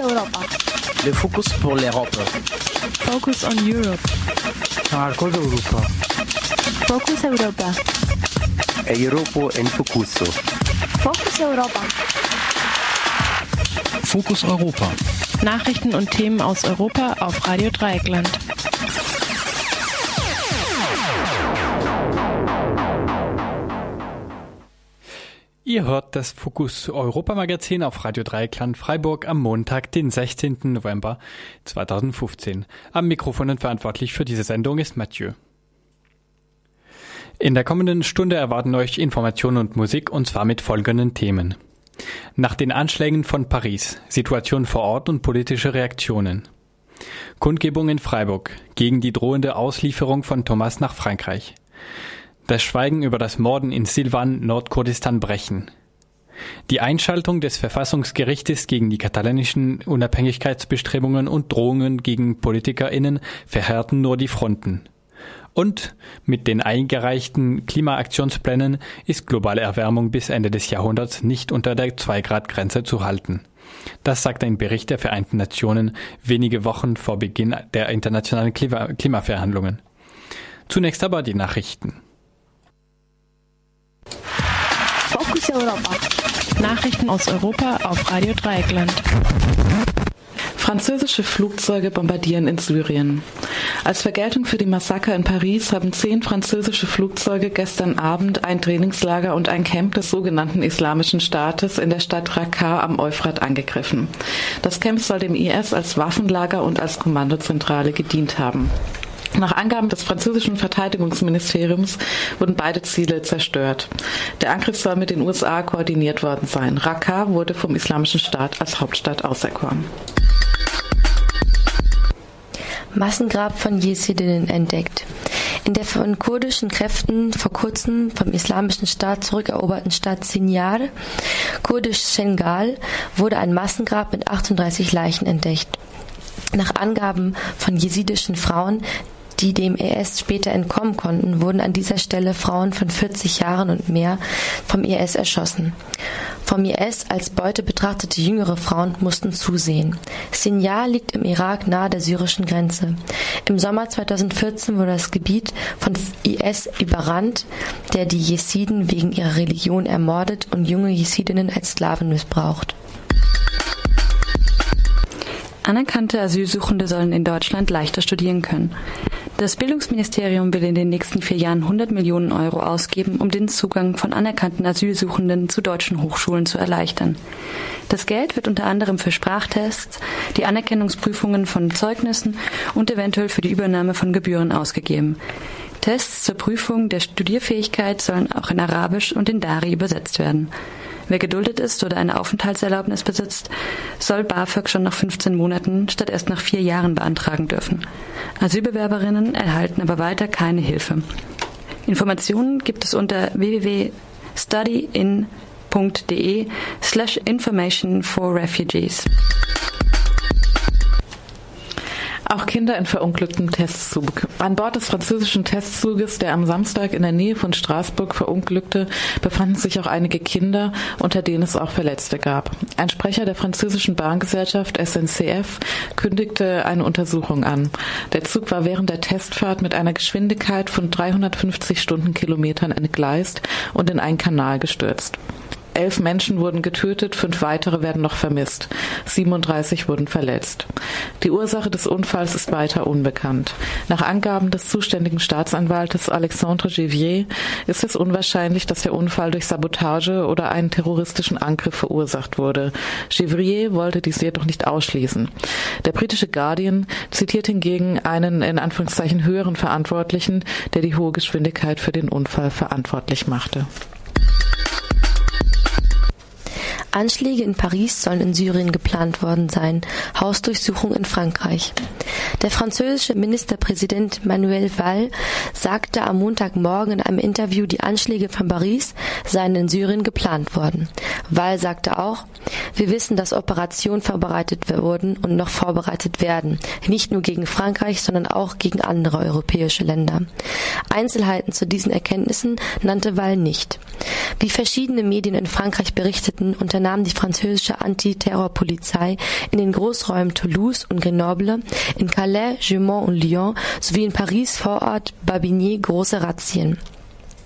Europa. Le focus pour l'Europe. Focus on Europe. Marcos Europa. Focus Europa. Europa en Focuso. Focus Europa. Fokus Europa. Nachrichten und Themen aus Europa auf Radio Dreieckland. Ihr hört das Fokus Europa Magazin auf Radio Dreieckland Freiburg am Montag, den 16. November 2015. Am Mikrofon und verantwortlich für diese Sendung ist Mathieu. In der kommenden Stunde erwarten euch Informationen und Musik und zwar mit folgenden Themen. Nach den Anschlägen von Paris, Situation vor Ort und politische Reaktionen. Kundgebung in Freiburg gegen die drohende Auslieferung von Thomas nach Frankreich das Schweigen über das Morden in Silvan, Nordkurdistan brechen. Die Einschaltung des Verfassungsgerichtes gegen die katalanischen Unabhängigkeitsbestrebungen und Drohungen gegen PolitikerInnen verhärten nur die Fronten. Und mit den eingereichten Klimaaktionsplänen ist globale Erwärmung bis Ende des Jahrhunderts nicht unter der 2-Grad-Grenze zu halten. Das sagt ein Bericht der Vereinten Nationen wenige Wochen vor Beginn der internationalen Klimaverhandlungen. Zunächst aber die Nachrichten. Fokus Europa. Nachrichten aus Europa auf Radio Dreieckland. Französische Flugzeuge bombardieren in Syrien. Als Vergeltung für die Massaker in Paris haben zehn französische Flugzeuge gestern Abend ein Trainingslager und ein Camp des sogenannten Islamischen Staates in der Stadt Raqqa am Euphrat angegriffen. Das Camp soll dem IS als Waffenlager und als Kommandozentrale gedient haben. Nach Angaben des französischen Verteidigungsministeriums wurden beide Ziele zerstört. Der Angriff soll mit den USA koordiniert worden sein. Raqqa wurde vom Islamischen Staat als Hauptstadt auserkoren. Massengrab von Jesidinnen entdeckt. In der von kurdischen Kräften vor kurzem vom Islamischen Staat zurückeroberten Stadt Sinjar, kurdisch Schengal, wurde ein Massengrab mit 38 Leichen entdeckt. Nach Angaben von jesidischen Frauen die dem IS später entkommen konnten, wurden an dieser Stelle Frauen von 40 Jahren und mehr vom IS erschossen. Vom IS als Beute betrachtete jüngere Frauen mussten zusehen. Sinjar liegt im Irak nahe der syrischen Grenze. Im Sommer 2014 wurde das Gebiet von IS überrannt, der die Jesiden wegen ihrer Religion ermordet und junge Jesidinnen als Sklaven missbraucht. Anerkannte Asylsuchende sollen in Deutschland leichter studieren können. Das Bildungsministerium will in den nächsten vier Jahren 100 Millionen Euro ausgeben, um den Zugang von anerkannten Asylsuchenden zu deutschen Hochschulen zu erleichtern. Das Geld wird unter anderem für Sprachtests, die Anerkennungsprüfungen von Zeugnissen und eventuell für die Übernahme von Gebühren ausgegeben. Tests zur Prüfung der Studierfähigkeit sollen auch in Arabisch und in Dari übersetzt werden. Wer geduldet ist oder eine Aufenthaltserlaubnis besitzt, soll BAföG schon nach 15 Monaten statt erst nach vier Jahren beantragen dürfen. Asylbewerberinnen erhalten aber weiter keine Hilfe. Informationen gibt es unter www.studyin.de slash information for refugees. Auch Kinder in verunglücktem Testzug. An Bord des französischen Testzuges, der am Samstag in der Nähe von Straßburg verunglückte, befanden sich auch einige Kinder, unter denen es auch Verletzte gab. Ein Sprecher der französischen Bahngesellschaft SNCF kündigte eine Untersuchung an. Der Zug war während der Testfahrt mit einer Geschwindigkeit von 350 Stundenkilometern entgleist und in einen Kanal gestürzt. Elf Menschen wurden getötet, fünf weitere werden noch vermisst. 37 wurden verletzt. Die Ursache des Unfalls ist weiter unbekannt. Nach Angaben des zuständigen Staatsanwaltes Alexandre Givier ist es unwahrscheinlich, dass der Unfall durch Sabotage oder einen terroristischen Angriff verursacht wurde. Givrier wollte dies jedoch nicht ausschließen. Der britische Guardian zitiert hingegen einen in Anführungszeichen höheren Verantwortlichen, der die hohe Geschwindigkeit für den Unfall verantwortlich machte. Anschläge in Paris sollen in Syrien geplant worden sein, Hausdurchsuchung in Frankreich. Der französische Ministerpräsident Manuel Valls sagte am Montagmorgen in einem Interview, die Anschläge von Paris seien in Syrien geplant worden. Valls sagte auch, Wir wissen, dass Operationen vorbereitet wurden und noch vorbereitet werden, nicht nur gegen Frankreich, sondern auch gegen andere europäische Länder. Einzelheiten zu diesen Erkenntnissen nannte Wall nicht. Wie verschiedene Medien in Frankreich berichteten, unternahm die französische Antiterrorpolizei in den Großräumen Toulouse und Grenoble, in Calais, Jeumont und Lyon sowie in Paris Vorort Babigny große Razzien.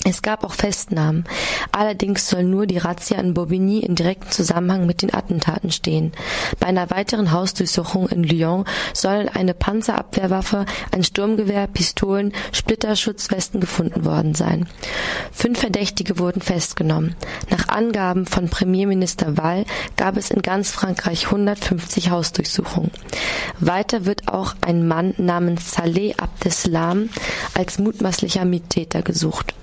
Es gab auch Festnahmen. Allerdings soll nur die Razzia in Bobigny in direktem Zusammenhang mit den Attentaten stehen. Bei einer weiteren Hausdurchsuchung in Lyon sollen eine Panzerabwehrwaffe, ein Sturmgewehr, Pistolen, Splitterschutzwesten gefunden worden sein. Fünf Verdächtige wurden festgenommen. Nach Angaben von Premierminister Wall gab es in ganz Frankreich 150 Hausdurchsuchungen. Weiter wird auch ein Mann namens Saleh Abdeslam als mutmaßlicher Mittäter gesucht.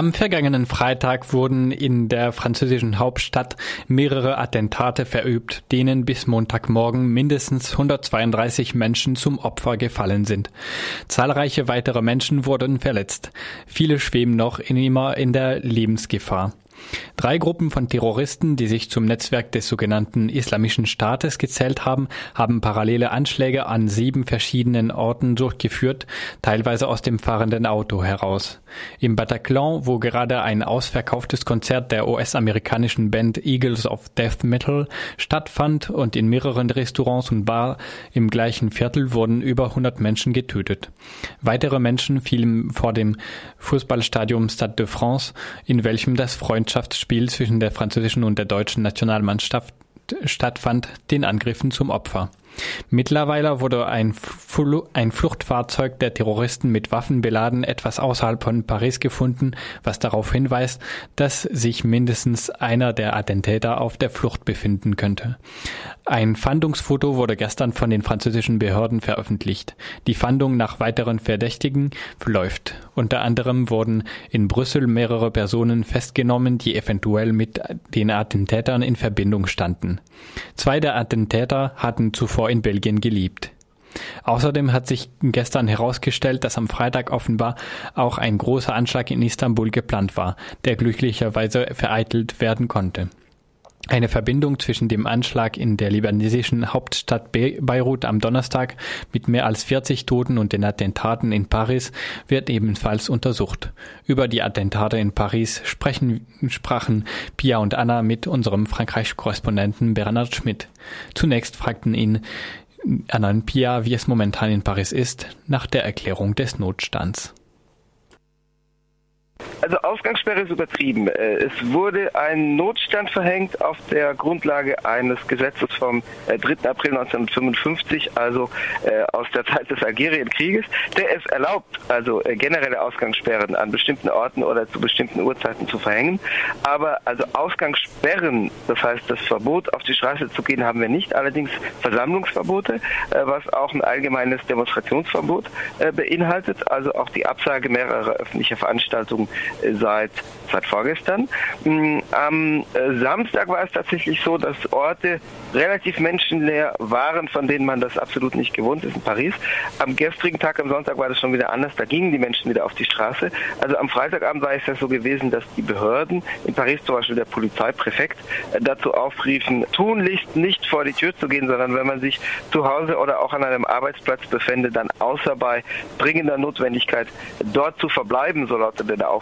Am vergangenen Freitag wurden in der französischen Hauptstadt mehrere Attentate verübt, denen bis Montagmorgen mindestens 132 Menschen zum Opfer gefallen sind. Zahlreiche weitere Menschen wurden verletzt. Viele schweben noch immer in der Lebensgefahr. Drei Gruppen von Terroristen, die sich zum Netzwerk des sogenannten Islamischen Staates gezählt haben, haben parallele Anschläge an sieben verschiedenen Orten durchgeführt, teilweise aus dem fahrenden Auto heraus. Im Bataclan, wo gerade ein ausverkauftes Konzert der US-amerikanischen Band Eagles of Death Metal stattfand und in mehreren Restaurants und Bars im gleichen Viertel wurden über 100 Menschen getötet. Weitere Menschen fielen vor dem Fußballstadion Stade de France, in welchem das Freundschaftsspiel zwischen der französischen und der deutschen Nationalmannschaft stattfand, den Angriffen zum Opfer. Mittlerweile wurde ein, Fl ein, Fluchtfahrzeug der Terroristen mit Waffen beladen etwas außerhalb von Paris gefunden, was darauf hinweist, dass sich mindestens einer der Attentäter auf der Flucht befinden könnte. Ein Fahndungsfoto wurde gestern von den französischen Behörden veröffentlicht. Die Fahndung nach weiteren Verdächtigen läuft. Unter anderem wurden in Brüssel mehrere Personen festgenommen, die eventuell mit den Attentätern in Verbindung standen. Zwei der Attentäter hatten zuvor in Belgien gelebt. Außerdem hat sich gestern herausgestellt, dass am Freitag offenbar auch ein großer Anschlag in Istanbul geplant war, der glücklicherweise vereitelt werden konnte. Eine Verbindung zwischen dem Anschlag in der libanesischen Hauptstadt Beirut am Donnerstag mit mehr als 40 Toten und den Attentaten in Paris wird ebenfalls untersucht. Über die Attentate in Paris sprechen, sprachen Pia und Anna mit unserem Frankreich-Korrespondenten Bernhard Schmidt. Zunächst fragten ihn Anna und Pia, wie es momentan in Paris ist, nach der Erklärung des Notstands. Also Ausgangssperre ist übertrieben. Äh, es wurde ein Notstand verhängt auf der Grundlage eines Gesetzes vom 3. Äh, April 1955, also äh, aus der Zeit des Algerienkrieges, der es erlaubt, also generelle Ausgangssperren an bestimmten Orten oder zu bestimmten Uhrzeiten zu verhängen. Aber also Ausgangssperren, das heißt das Verbot auf die Straße zu gehen, haben wir nicht. Allerdings Versammlungsverbote, was auch ein allgemeines Demonstrationsverbot beinhaltet, also auch die Absage mehrerer öffentlicher Veranstaltungen seit, seit vorgestern. Mm, am äh, Samstag war es tatsächlich so, dass Orte relativ menschenleer waren, von denen man das absolut nicht gewohnt ist in Paris. Am gestrigen Tag, am Sonntag, war das schon wieder anders. Da gingen die Menschen wieder auf die Straße. Also am Freitagabend war es ja so gewesen, dass die Behörden, in Paris zum Beispiel der Polizeipräfekt, äh, dazu aufriefen, tunlichst nicht vor die Tür zu gehen, sondern wenn man sich zu Hause oder auch an einem Arbeitsplatz befände, dann außer bei dringender Notwendigkeit dort zu verbleiben, so lautete der Aufruf.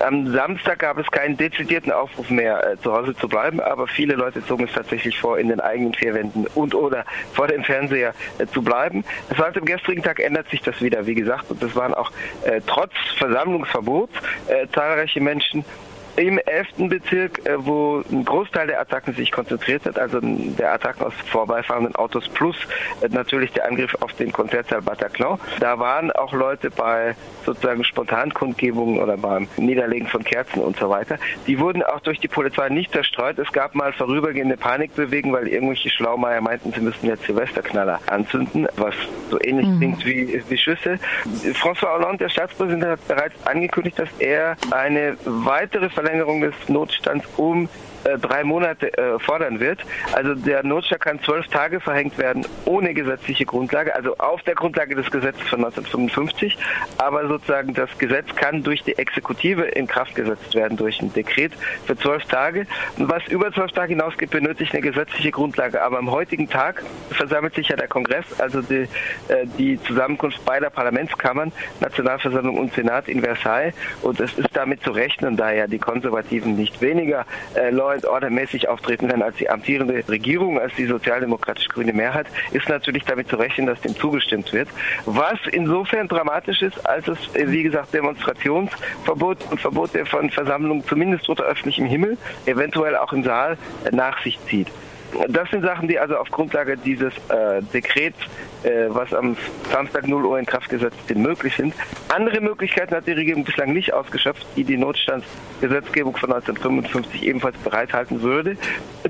Am Samstag gab es keinen dezidierten Aufruf mehr, äh, zu Hause zu bleiben, aber viele Leute zogen es tatsächlich vor, in den eigenen vier Wänden und oder vor dem Fernseher äh, zu bleiben. Seit dem gestrigen Tag ändert sich das wieder, wie gesagt, und es waren auch äh, trotz Versammlungsverbot äh, zahlreiche Menschen im 11. Bezirk, äh, wo ein Großteil der Attacken sich konzentriert hat, also der Attacken aus vorbeifahrenden Autos plus äh, natürlich der Angriff auf den Konzertsaal Bataclan. Da waren auch Leute bei sozusagen Spontankundgebungen oder beim Niederlegen von Kerzen und so weiter. Die wurden auch durch die Polizei nicht zerstreut. Es gab mal vorübergehende Panikbewegungen, weil irgendwelche Schlaumeier meinten, sie müssten jetzt Silvesterknaller anzünden, was so ähnlich mhm. klingt wie, wie Schüsse. François Hollande, der Staatspräsident, hat bereits angekündigt, dass er eine weitere Verletzung Verlängerung des Notstands um äh, drei Monate äh, fordern wird. Also der Notstand kann zwölf Tage verhängt werden ohne gesetzliche Grundlage, also auf der Grundlage des Gesetzes von 1955. Aber sozusagen das Gesetz kann durch die Exekutive in Kraft gesetzt werden, durch ein Dekret für zwölf Tage. Und was über zwölf Tage hinausgeht, benötigt eine gesetzliche Grundlage. Aber am heutigen Tag versammelt sich ja der Kongress, also die, äh, die Zusammenkunft beider Parlamentskammern, Nationalversammlung und Senat in Versailles. Und es ist damit zu rechnen, da ja die Konservativen nicht weniger äh, and Order mäßig auftreten werden als die amtierende Regierung, als die sozialdemokratisch-grüne Mehrheit, ist natürlich damit zu rechnen, dass dem zugestimmt wird. Was insofern dramatisch ist, als es, äh, wie gesagt, Demonstrationsverbot und Verbot von Versammlungen zumindest unter öffentlichem Himmel, eventuell auch im Saal, äh, nach sich zieht. Das sind Sachen, die also auf Grundlage dieses äh, Dekrets, äh, was am Samstag 0 Uhr in Kraft gesetzt sind, möglich sind. Andere Möglichkeiten hat die Regierung bislang nicht ausgeschöpft, die die Notstandsgesetzgebung von 1955 ebenfalls bereithalten würde.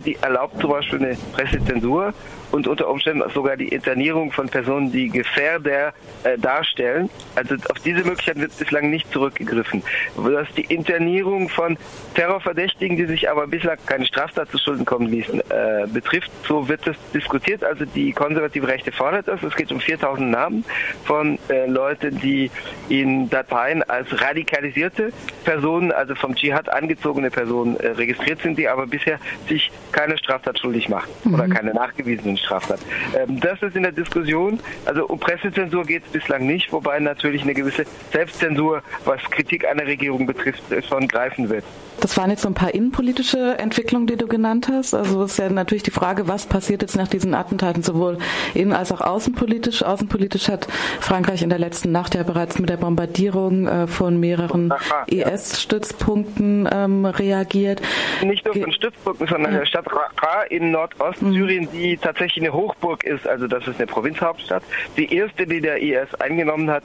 Die erlaubt zum Beispiel eine Pressezensur und unter Umständen sogar die Internierung von Personen, die Gefährder äh, darstellen. Also auf diese Möglichkeit wird bislang nicht zurückgegriffen. Dass die Internierung von Terrorverdächtigen, die sich aber bislang keine Straftat zu Schulden kommen ließen, äh, betrifft, so wird es diskutiert. Also die konservative Rechte fordert das. Es geht um 4000 Namen von äh, Leuten, die in Dateien als radikalisierte Personen, also vom Dschihad angezogene Personen äh, registriert sind, die aber bisher sich keine Straftat schuldig machen mhm. oder keine nachgewiesenen Straftat. Ähm, das ist in der Diskussion. Also um Pressezensur geht es bislang nicht, wobei natürlich eine gewisse Selbstzensur, was Kritik einer Regierung betrifft, schon greifen wird. Das waren jetzt so ein paar innenpolitische Entwicklungen, die du genannt hast. Also es ist ja natürlich die Frage, was passiert jetzt nach diesen Attentaten, sowohl innen als auch außenpolitisch. Außenpolitisch hat Frankreich in der letzten Nacht ja bereits mit der Bombardierung äh, von mehreren IS-Stützpunkten ähm, reagiert. Nicht nur von Stützpunkten, sondern ja. der Stadt Raqqa in Nordostsyrien, mhm. die tatsächlich eine Hochburg ist. Also das ist eine Provinzhauptstadt. Die erste, die der IS eingenommen hat,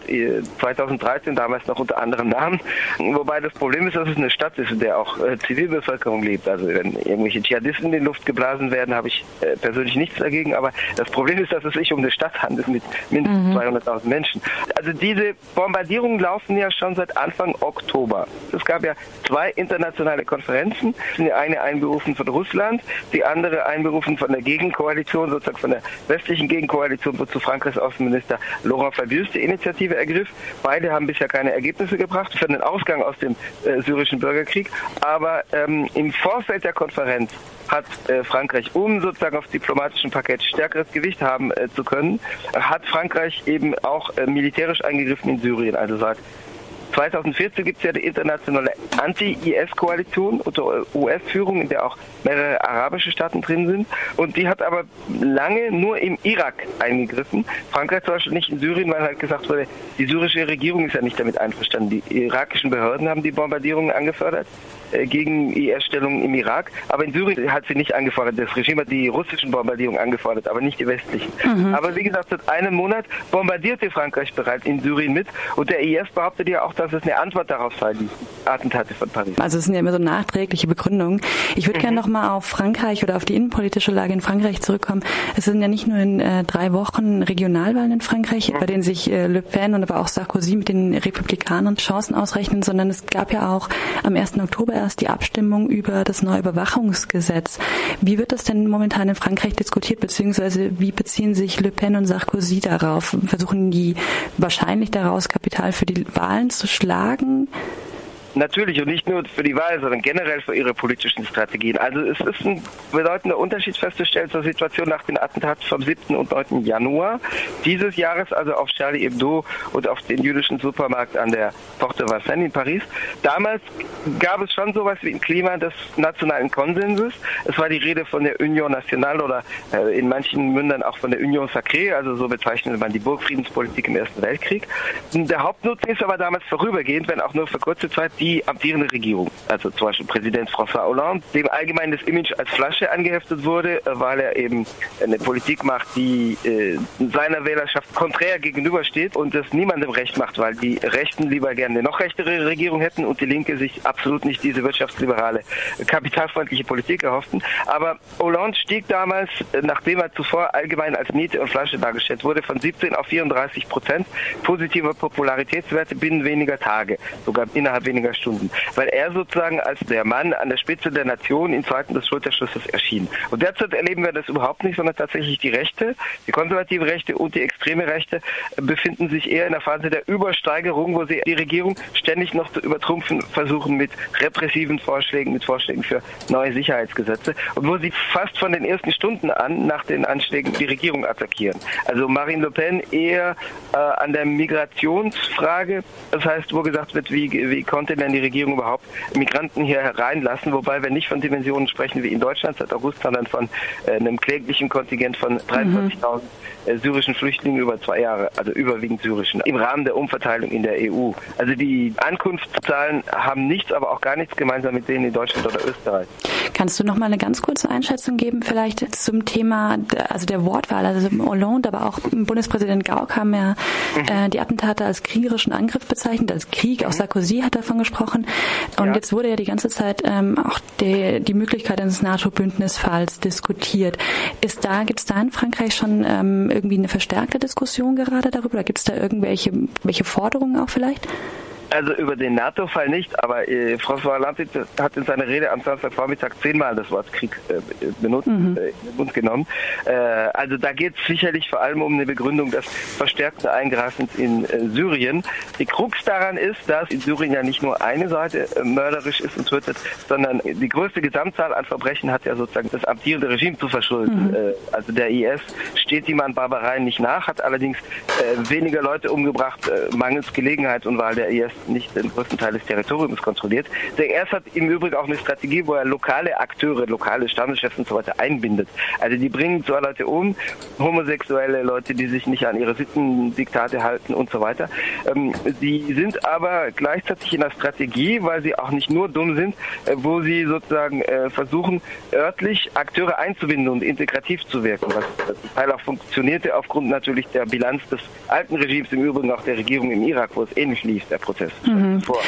2013, äh, damals noch unter anderem Namen. Wobei das Problem ist, dass es eine Stadt ist, in der auch auch äh, Zivilbevölkerung lebt. Also wenn irgendwelche Dschihadisten in die Luft geblasen werden, habe ich äh, persönlich nichts dagegen. Aber das Problem ist, dass es sich um eine Stadt handelt mit mindestens mhm. 200.000 Menschen. Also diese Bombardierungen laufen ja schon seit Anfang Oktober. Es gab ja zwei internationale Konferenzen. Die eine einberufen von Russland, die andere einberufen von der Gegenkoalition, sozusagen von der westlichen Gegenkoalition, wozu Frankreichs Außenminister Laurent Fabius die Initiative ergriff. Beide haben bisher keine Ergebnisse gebracht für den Ausgang aus dem äh, syrischen Bürgerkrieg. Aber ähm, im Vorfeld der Konferenz hat äh, Frankreich, um sozusagen auf diplomatischem Parkett stärkeres Gewicht haben äh, zu können, hat Frankreich eben auch äh, militärisch eingegriffen in Syrien. Also seit 2014 gibt es ja die internationale Anti-IS-Koalition unter US-Führung, in der auch mehrere arabische Staaten drin sind. Und die hat aber lange nur im Irak eingegriffen. Frankreich zum Beispiel nicht in Syrien, weil halt gesagt wurde, die syrische Regierung ist ja nicht damit einverstanden. Die irakischen Behörden haben die Bombardierungen angefördert äh, gegen IS-Stellungen im Irak. Aber in Syrien hat sie nicht angefordert. Das Regime hat die russischen Bombardierungen angefordert, aber nicht die westlichen. Mhm. Aber wie gesagt, seit einem Monat bombardierte Frankreich bereits in Syrien mit. Und der IS behauptet ja auch, dass es eine Antwort darauf sei, die Attentate von Paris. Also es sind ja immer so nachträgliche Begründungen. Ich würde mhm. gerne noch mal auf Frankreich oder auf die innenpolitische Lage in Frankreich zurückkommen. Es sind ja nicht nur in äh, drei Wochen Regionalwahlen in Frankreich, mhm. bei denen sich äh, Le Pen und aber auch Sarkozy mit den Republikanern Chancen ausrechnen, sondern es gab ja auch am 1. Oktober erst die Abstimmung über das neue Überwachungsgesetz. Wie wird das denn momentan in Frankreich diskutiert, beziehungsweise wie beziehen sich Le Pen und Sarkozy darauf? Versuchen die wahrscheinlich daraus Kapital für die Wahlen zu schlagen? Natürlich und nicht nur für die Wahl, sondern generell für ihre politischen Strategien. Also es ist ein bedeutender Unterschied festzustellen zur Situation nach den Attentaten vom 7. und 9. Januar dieses Jahres, also auf Charlie Hebdo und auf den jüdischen Supermarkt an der Porte Vincennes in Paris. Damals gab es schon sowas wie ein Klima des nationalen Konsenses. Es war die Rede von der Union Nationale oder äh, in manchen Mündern auch von der Union Sacrée, also so bezeichnete man die Burgfriedenspolitik im Ersten Weltkrieg. Der Hauptnutzen ist aber damals vorübergehend, wenn auch nur für kurze Zeit, die amtierende Regierung, also zum Beispiel Präsident François Hollande, dem allgemein das Image als Flasche angeheftet wurde, äh, weil er eben eine Politik macht, die äh, seiner Wählerschaft konträr gegenübersteht und das niemandem recht macht, weil die Rechten lieber gerne eine noch rechtere Regierung hätten und die Linke sich absolut nicht diese wirtschaftsliberale, kapitalfreundliche Politik erhofften. Aber Hollande stieg damals, äh, nachdem er zuvor allgemein als Niete und Flasche dargestellt wurde, von 17 auf 34 Prozent positive Popularitätswerte binnen weniger Tage, sogar innerhalb weniger Stunden, weil er sozusagen als der Mann an der Spitze der Nation in Zeiten des Schulterschusses erschien. Und derzeit erleben wir das überhaupt nicht, sondern tatsächlich die Rechte, die konservative Rechte und die extreme Rechte befinden sich eher in der Phase der Übersteigerung, wo sie die Regierung ständig noch zu übertrumpfen versuchen mit repressiven Vorschlägen, mit Vorschlägen für neue Sicherheitsgesetze und wo sie fast von den ersten Stunden an nach den Anschlägen die Regierung attackieren. Also Marine Le Pen eher äh, an der Migrationsfrage, das heißt, wo gesagt wird, wie, wie konnte denn die Regierung überhaupt Migranten hier hereinlassen, wobei wir nicht von Dimensionen sprechen wie in Deutschland seit August, sondern von äh, einem kläglichen Kontingent von 23.000 äh, syrischen Flüchtlingen über zwei Jahre, also überwiegend syrischen, im Rahmen der Umverteilung in der EU. Also die Ankunftszahlen haben nichts, aber auch gar nichts gemeinsam mit denen in Deutschland oder Österreich. Kannst du noch mal eine ganz kurze Einschätzung geben, vielleicht zum Thema, also der Wortwahl, also Hollande, aber auch Bundespräsident Gauck haben ja mhm. äh, die Attentate als kriegerischen Angriff bezeichnet, als Krieg. Auch mhm. Sarkozy hat davon gesprochen. Und ja. jetzt wurde ja die ganze Zeit ähm, auch die, die Möglichkeit eines NATO-Bündnisfalls diskutiert. Ist da, gibt es da in Frankreich schon ähm, irgendwie eine verstärkte Diskussion gerade darüber? Gibt es da irgendwelche welche Forderungen auch vielleicht? Also über den NATO-Fall nicht, aber äh, François Hollande hat in seiner Rede am Samstagvormittag zehnmal das Wort Krieg äh, benutzt, mhm. äh, in den Mund genommen. Äh, also da geht es sicherlich vor allem um eine Begründung des verstärkten Eingreifens in äh, Syrien. Die Krux daran ist, dass in Syrien ja nicht nur eine Seite äh, mörderisch ist und tötet, sondern die größte Gesamtzahl an Verbrechen hat ja sozusagen das amtierende Regime zu verschulden. Mhm. also der IS steht ihm an Barbareien nicht nach, hat allerdings weniger Leute umgebracht, mangels Gelegenheit und weil der IS nicht den größten Teil des Territoriums kontrolliert. Der ERS hat im Übrigen auch eine Strategie, wo er lokale Akteure, lokale Standeschefs und so weiter einbindet. Also die bringen zwar Leute um, homosexuelle Leute, die sich nicht an ihre Sittendiktate halten und so weiter. Ähm, die sind aber gleichzeitig in der Strategie, weil sie auch nicht nur dumm sind, äh, wo sie sozusagen äh, versuchen, örtlich Akteure einzubinden und integrativ zu wirken, was zum Teil auch funktionierte aufgrund natürlich der Bilanz des alten Regimes, im Übrigen auch der Regierung im Irak, wo es ähnlich lief, der Prozess mhm. vor.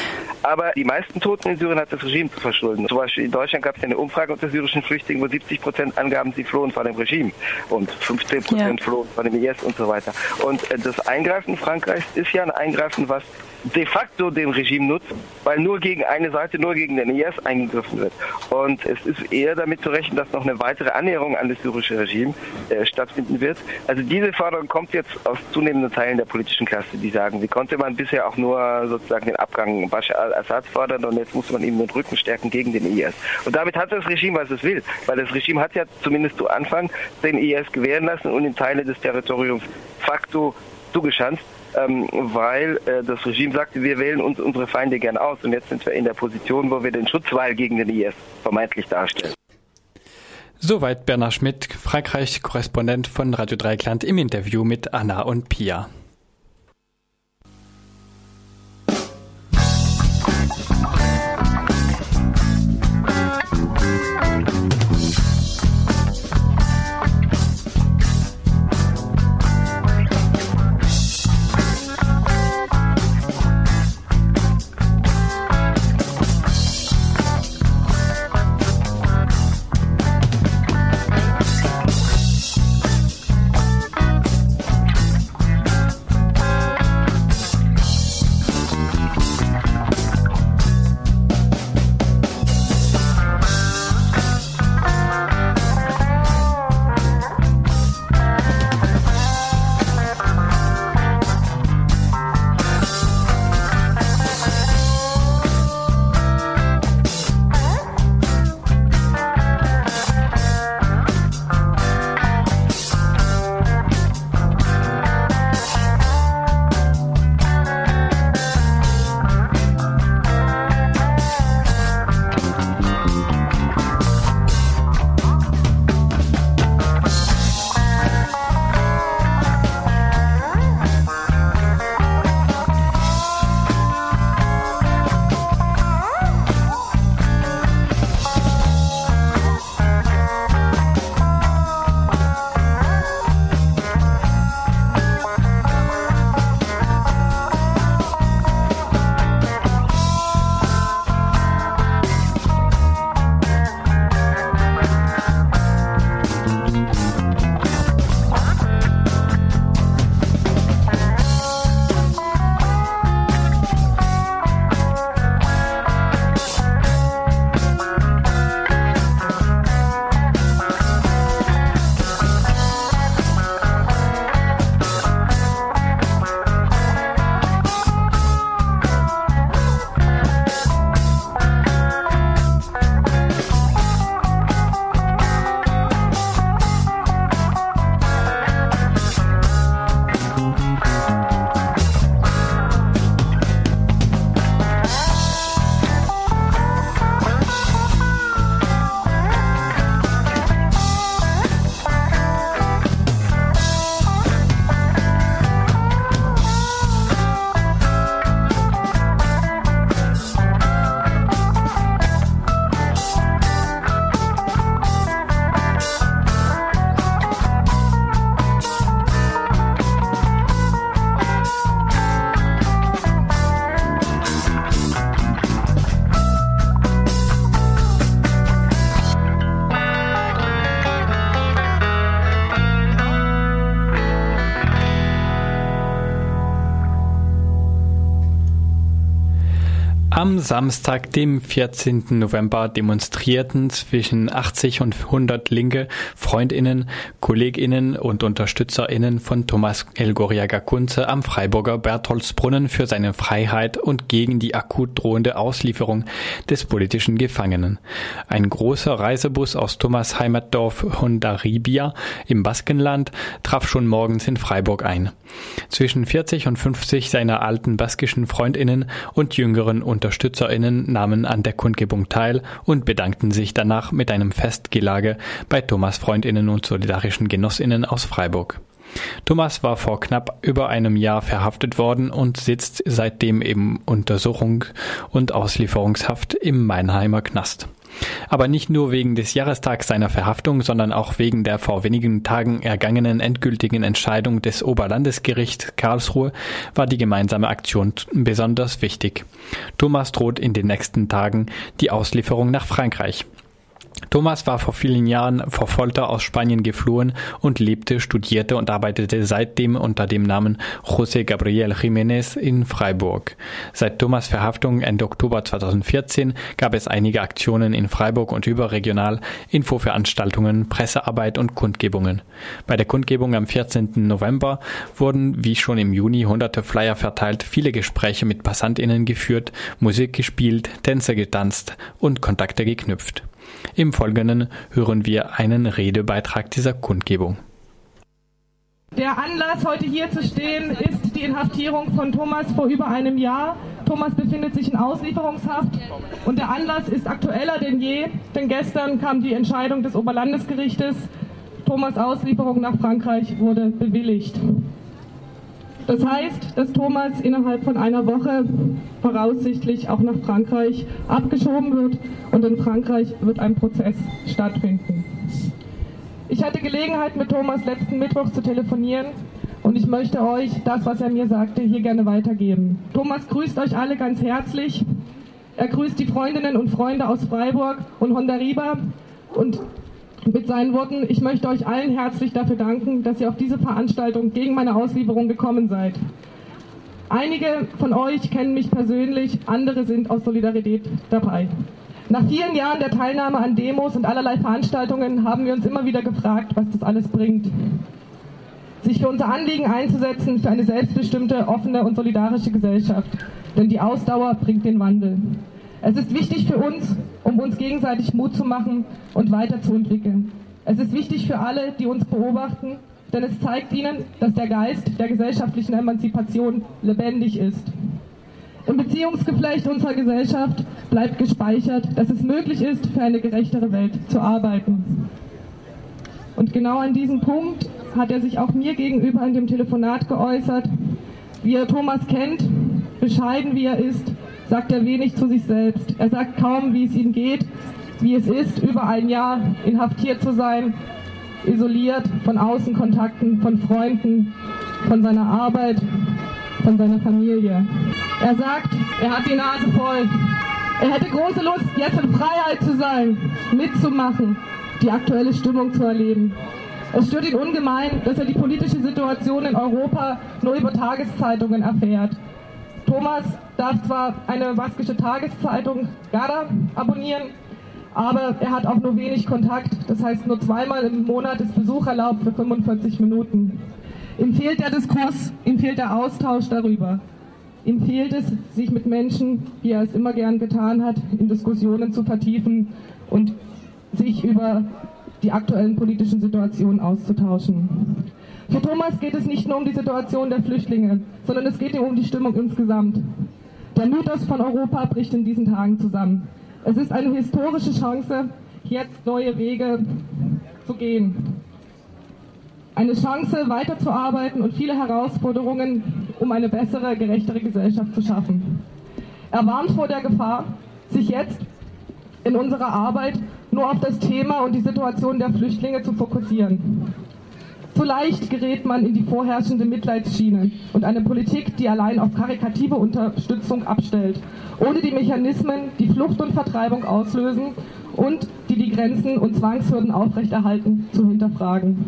Aber die meisten Toten in Syrien hat das Regime zu verschulden. Zum Beispiel in Deutschland gab es eine Umfrage unter syrischen Flüchtlingen, wo 70 Prozent angaben, sie flohen vor dem Regime und 15 Prozent ja. flohen vor dem IS und so weiter. Und äh, das Eingreifen Frankreichs ist ja ein Eingreifen, was de facto dem Regime nutzt, weil nur gegen eine Seite, nur gegen den IS eingegriffen wird. Und es ist eher damit zu rechnen, dass noch eine weitere Annäherung an das syrische Regime äh, stattfinden wird. Also diese Forderung kommt jetzt aus zunehmenden Teilen der politischen Klasse, die sagen, wie konnte man bisher auch nur sozusagen den Abgang Bashar al-Assad fordern und jetzt muss man ihm den Rücken stärken gegen den IS. Und damit hat das Regime, was es will, weil das Regime hat ja zumindest zu Anfang den IS gewähren lassen und in Teile des Territoriums facto zugeschanzt ähm, weil äh, das Regime sagte, wir wählen uns unsere Feinde gern aus und jetzt sind wir in der Position, wo wir den Schutzwall gegen den IS vermeintlich darstellen. Soweit Bernhard Schmidt, Frankreich-Korrespondent von Radio Dreikland im Interview mit Anna und Pia. Am Samstag, dem 14. November, demonstrierten zwischen 80 und 100 linke Freundinnen, Kolleginnen und Unterstützerinnen von Thomas Elgoriaga Kunze am Freiburger Bertholdsbrunnen für seine Freiheit und gegen die akut drohende Auslieferung des politischen Gefangenen. Ein großer Reisebus aus Thomas Heimatdorf Hondarribia im Baskenland traf schon morgens in Freiburg ein. Zwischen 40 und 50 seiner alten baskischen Freundinnen und jüngeren UnterstützerInnen nahmen an der Kundgebung teil und bedankten sich danach mit einem Festgelage bei Thomas Freundinnen und solidarischen Genossinnen aus Freiburg. Thomas war vor knapp über einem Jahr verhaftet worden und sitzt seitdem im Untersuchung und Auslieferungshaft im Meinheimer Knast. Aber nicht nur wegen des Jahrestags seiner Verhaftung, sondern auch wegen der vor wenigen Tagen ergangenen endgültigen Entscheidung des Oberlandesgerichts Karlsruhe war die gemeinsame Aktion besonders wichtig. Thomas droht in den nächsten Tagen die Auslieferung nach Frankreich. Thomas war vor vielen Jahren vor Folter aus Spanien geflohen und lebte, studierte und arbeitete seitdem unter dem Namen José Gabriel Jiménez in Freiburg. Seit Thomas Verhaftung Ende Oktober 2014 gab es einige Aktionen in Freiburg und überregional, Infoveranstaltungen, Pressearbeit und Kundgebungen. Bei der Kundgebung am 14. November wurden, wie schon im Juni, hunderte Flyer verteilt, viele Gespräche mit PassantInnen geführt, Musik gespielt, Tänze getanzt und Kontakte geknüpft. Im Folgenden hören wir einen Redebeitrag dieser Kundgebung. Der Anlass, heute hier zu stehen, ist die Inhaftierung von Thomas vor über einem Jahr. Thomas befindet sich in Auslieferungshaft und der Anlass ist aktueller denn je, denn gestern kam die Entscheidung des Oberlandesgerichtes. Thomas Auslieferung nach Frankreich wurde bewilligt. Das heißt, dass Thomas innerhalb von einer Woche voraussichtlich auch nach Frankreich abgeschoben wird und in Frankreich wird ein Prozess stattfinden. Ich hatte Gelegenheit, mit Thomas letzten Mittwoch zu telefonieren und ich möchte euch das, was er mir sagte, hier gerne weitergeben. Thomas grüßt euch alle ganz herzlich. Er grüßt die Freundinnen und Freunde aus Freiburg und Honda-Riba und mit seinen Worten, ich möchte euch allen herzlich dafür danken, dass ihr auf diese Veranstaltung gegen meine Auslieferung gekommen seid. Einige von euch kennen mich persönlich, andere sind aus Solidarität dabei. Nach vielen Jahren der Teilnahme an Demos und allerlei Veranstaltungen haben wir uns immer wieder gefragt, was das alles bringt. Sich für unser Anliegen einzusetzen, für eine selbstbestimmte, offene und solidarische Gesellschaft. Denn die Ausdauer bringt den Wandel. Es ist wichtig für uns, um uns gegenseitig Mut zu machen und weiterzuentwickeln. Es ist wichtig für alle, die uns beobachten, denn es zeigt ihnen, dass der Geist der gesellschaftlichen Emanzipation lebendig ist. Im Beziehungsgeflecht unserer Gesellschaft bleibt gespeichert, dass es möglich ist, für eine gerechtere Welt zu arbeiten. Und genau an diesem Punkt hat er sich auch mir gegenüber in dem Telefonat geäußert. Wie er Thomas kennt, bescheiden wie er ist, sagt er wenig zu sich selbst. Er sagt kaum, wie es ihm geht, wie es ist, über ein Jahr inhaftiert zu sein, isoliert von Außenkontakten, von Freunden, von seiner Arbeit, von seiner Familie. Er sagt, er hat die Nase voll. Er hätte große Lust, jetzt in Freiheit zu sein, mitzumachen, die aktuelle Stimmung zu erleben. Es stört ihn ungemein, dass er die politische Situation in Europa nur über Tageszeitungen erfährt. Thomas darf zwar eine baskische Tageszeitung Gara abonnieren, aber er hat auch nur wenig Kontakt. Das heißt, nur zweimal im Monat ist Besuch erlaubt für 45 Minuten. Ihm fehlt der Diskurs, ihm fehlt der Austausch darüber. Ihm fehlt es, sich mit Menschen, wie er es immer gern getan hat, in Diskussionen zu vertiefen und sich über die aktuellen politischen Situationen auszutauschen. Für Thomas geht es nicht nur um die Situation der Flüchtlinge, sondern es geht ihm um die Stimmung insgesamt. Der Mythos von Europa bricht in diesen Tagen zusammen. Es ist eine historische Chance, jetzt neue Wege zu gehen. Eine Chance, weiterzuarbeiten und viele Herausforderungen, um eine bessere, gerechtere Gesellschaft zu schaffen. Er warnt vor der Gefahr, sich jetzt in unserer Arbeit nur auf das Thema und die Situation der Flüchtlinge zu fokussieren. Zu leicht gerät man in die vorherrschende Mitleidsschiene und eine Politik, die allein auf karikative Unterstützung abstellt, ohne die Mechanismen, die Flucht und Vertreibung auslösen und die die Grenzen und Zwangshürden aufrechterhalten, zu hinterfragen.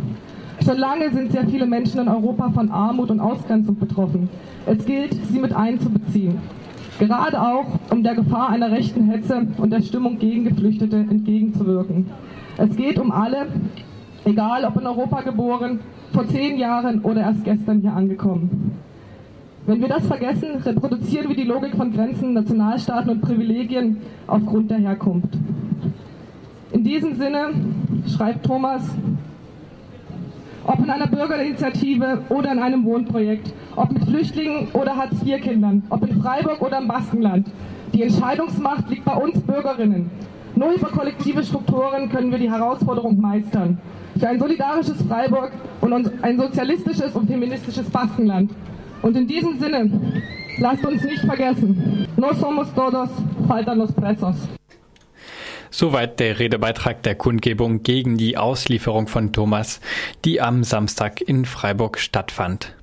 Schon lange sind sehr viele Menschen in Europa von Armut und Ausgrenzung betroffen. Es gilt, sie mit einzubeziehen. Gerade auch, um der Gefahr einer rechten Hetze und der Stimmung gegen Geflüchtete entgegenzuwirken. Es geht um alle, Egal ob in Europa geboren, vor zehn Jahren oder erst gestern hier angekommen. Wenn wir das vergessen, reproduzieren wir die Logik von Grenzen, Nationalstaaten und Privilegien aufgrund der Herkunft. In diesem Sinne schreibt Thomas, ob in einer Bürgerinitiative oder in einem Wohnprojekt, ob mit Flüchtlingen oder Hartz-IV-Kindern, ob in Freiburg oder im Baskenland. Die Entscheidungsmacht liegt bei uns Bürgerinnen. Nur über kollektive Strukturen können wir die Herausforderung meistern für ein solidarisches Freiburg und ein sozialistisches und feministisches Baskenland. Und in diesem Sinne, lasst uns nicht vergessen, no somos todos, falta los presos. Soweit der Redebeitrag der Kundgebung gegen die Auslieferung von Thomas, die am Samstag in Freiburg stattfand.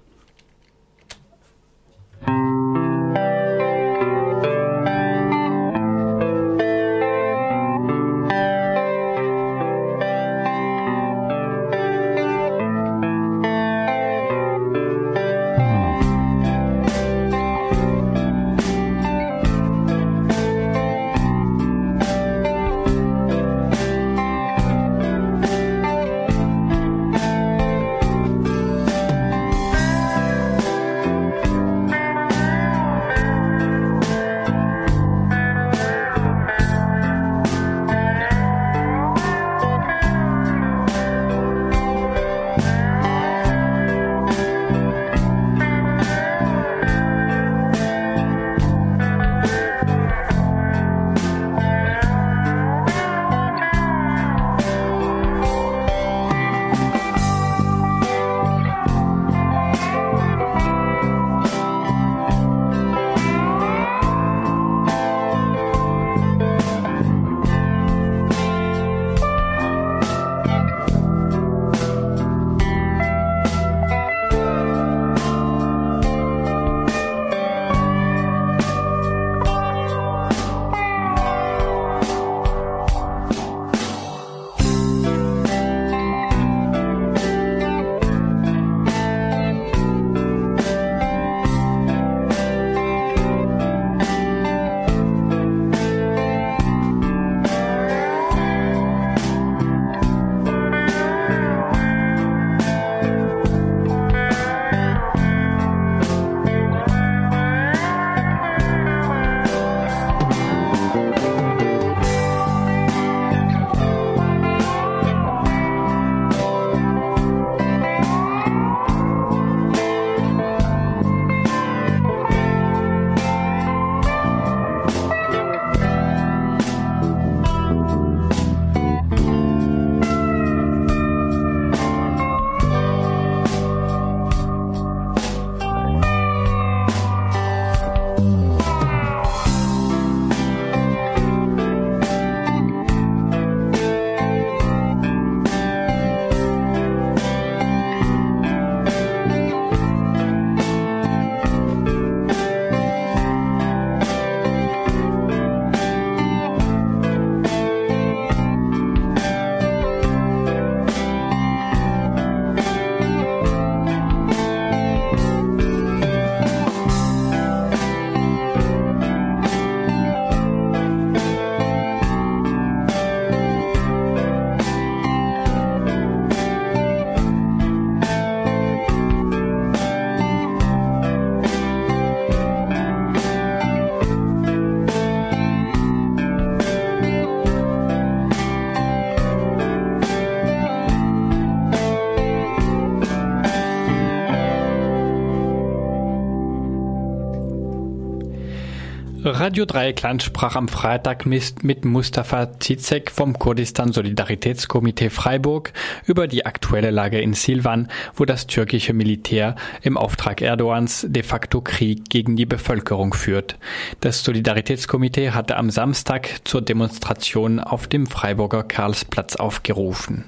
Radio Dreieckland sprach am Freitag mit Mustafa Zizek vom Kurdistan Solidaritätskomitee Freiburg über die aktuelle Lage in Silvan, wo das türkische Militär im Auftrag Erdogans de facto Krieg gegen die Bevölkerung führt. Das Solidaritätskomitee hatte am Samstag zur Demonstration auf dem Freiburger Karlsplatz aufgerufen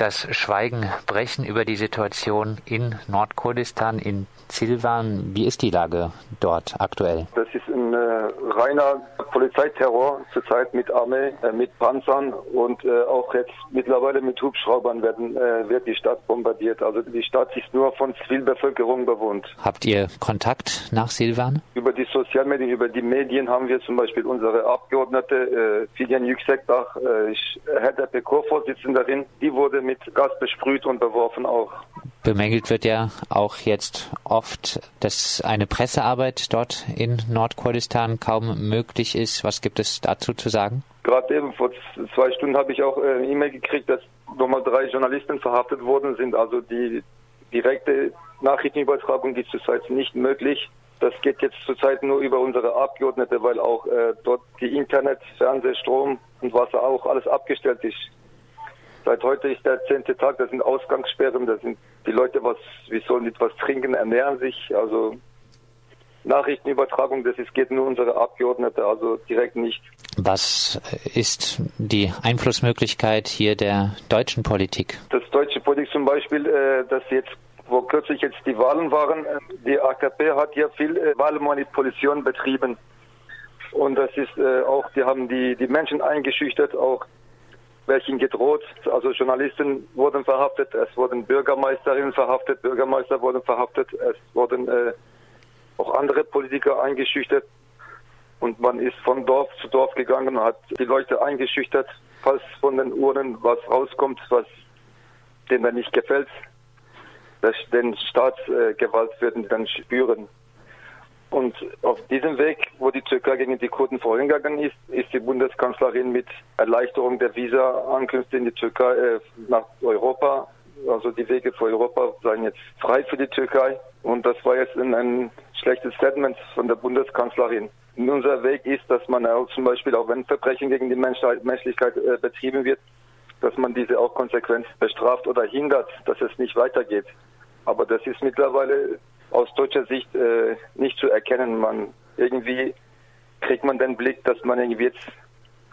das Schweigen brechen über die Situation in Nordkurdistan, in Silvan. Wie ist die Lage dort aktuell? Das ist ein äh, reiner Polizeiterror zurzeit mit Armee, äh, mit Panzern und äh, auch jetzt mittlerweile mit Hubschraubern werden, äh, wird die Stadt bombardiert. Also die Stadt ist nur von Zivilbevölkerung bewohnt. Habt ihr Kontakt nach Silvan? Über die Sozialmedien, über die Medien haben wir zum Beispiel unsere Abgeordnete äh, Figen Yüksekdach, äh, HDPK-Vorsitzenderin, die wurde mit Gas besprüht und beworfen auch. Bemängelt wird ja auch jetzt oft, dass eine Pressearbeit dort in Nordkurdistan kaum möglich ist. Was gibt es dazu zu sagen? Gerade eben vor zwei Stunden habe ich auch äh, eine E-Mail gekriegt, dass nochmal drei Journalisten verhaftet worden sind. Also die direkte Nachrichtenübertragung ist zurzeit nicht möglich. Das geht jetzt zurzeit nur über unsere Abgeordnete, weil auch äh, dort die Internet, Fernseh, Strom und Wasser auch alles abgestellt ist. Seit heute ist der zehnte Tag, da sind Ausgangssperren, da sind die Leute was, wie sollen die etwas trinken, ernähren sich, also Nachrichtenübertragung, das ist, geht nur unsere Abgeordnete, also direkt nicht. Was ist die Einflussmöglichkeit hier der deutschen Politik? Das deutsche Politik zum Beispiel, äh, dass jetzt wo kürzlich jetzt die Wahlen waren, äh, die AKP hat ja viel äh, Wahlmanipulation betrieben. Und das ist äh, auch, die haben die, die Menschen eingeschüchtert, auch welchen gedroht. Also Journalisten wurden verhaftet, es wurden Bürgermeisterinnen verhaftet, Bürgermeister wurden verhaftet, es wurden äh, auch andere Politiker eingeschüchtert. Und man ist von Dorf zu Dorf gegangen hat die Leute eingeschüchtert, falls von den Urnen was rauskommt, was denen nicht gefällt. Den Staatsgewalt äh, würden dann spüren. Und auf diesem Weg, wo die Türkei gegen die Kurden vorhingegangen ist, ist die Bundeskanzlerin mit Erleichterung der Visa-Ankünfte in die Türkei äh, nach Europa, also die Wege für Europa seien jetzt frei für die Türkei. Und das war jetzt ein, ein schlechtes Statement von der Bundeskanzlerin. Unser Weg ist, dass man auch zum Beispiel, auch wenn Verbrechen gegen die Menschlichkeit äh, betrieben wird, dass man diese auch konsequent bestraft oder hindert, dass es nicht weitergeht. Aber das ist mittlerweile aus deutscher Sicht äh, nicht zu erkennen. Man irgendwie kriegt man den Blick, dass man irgendwie jetzt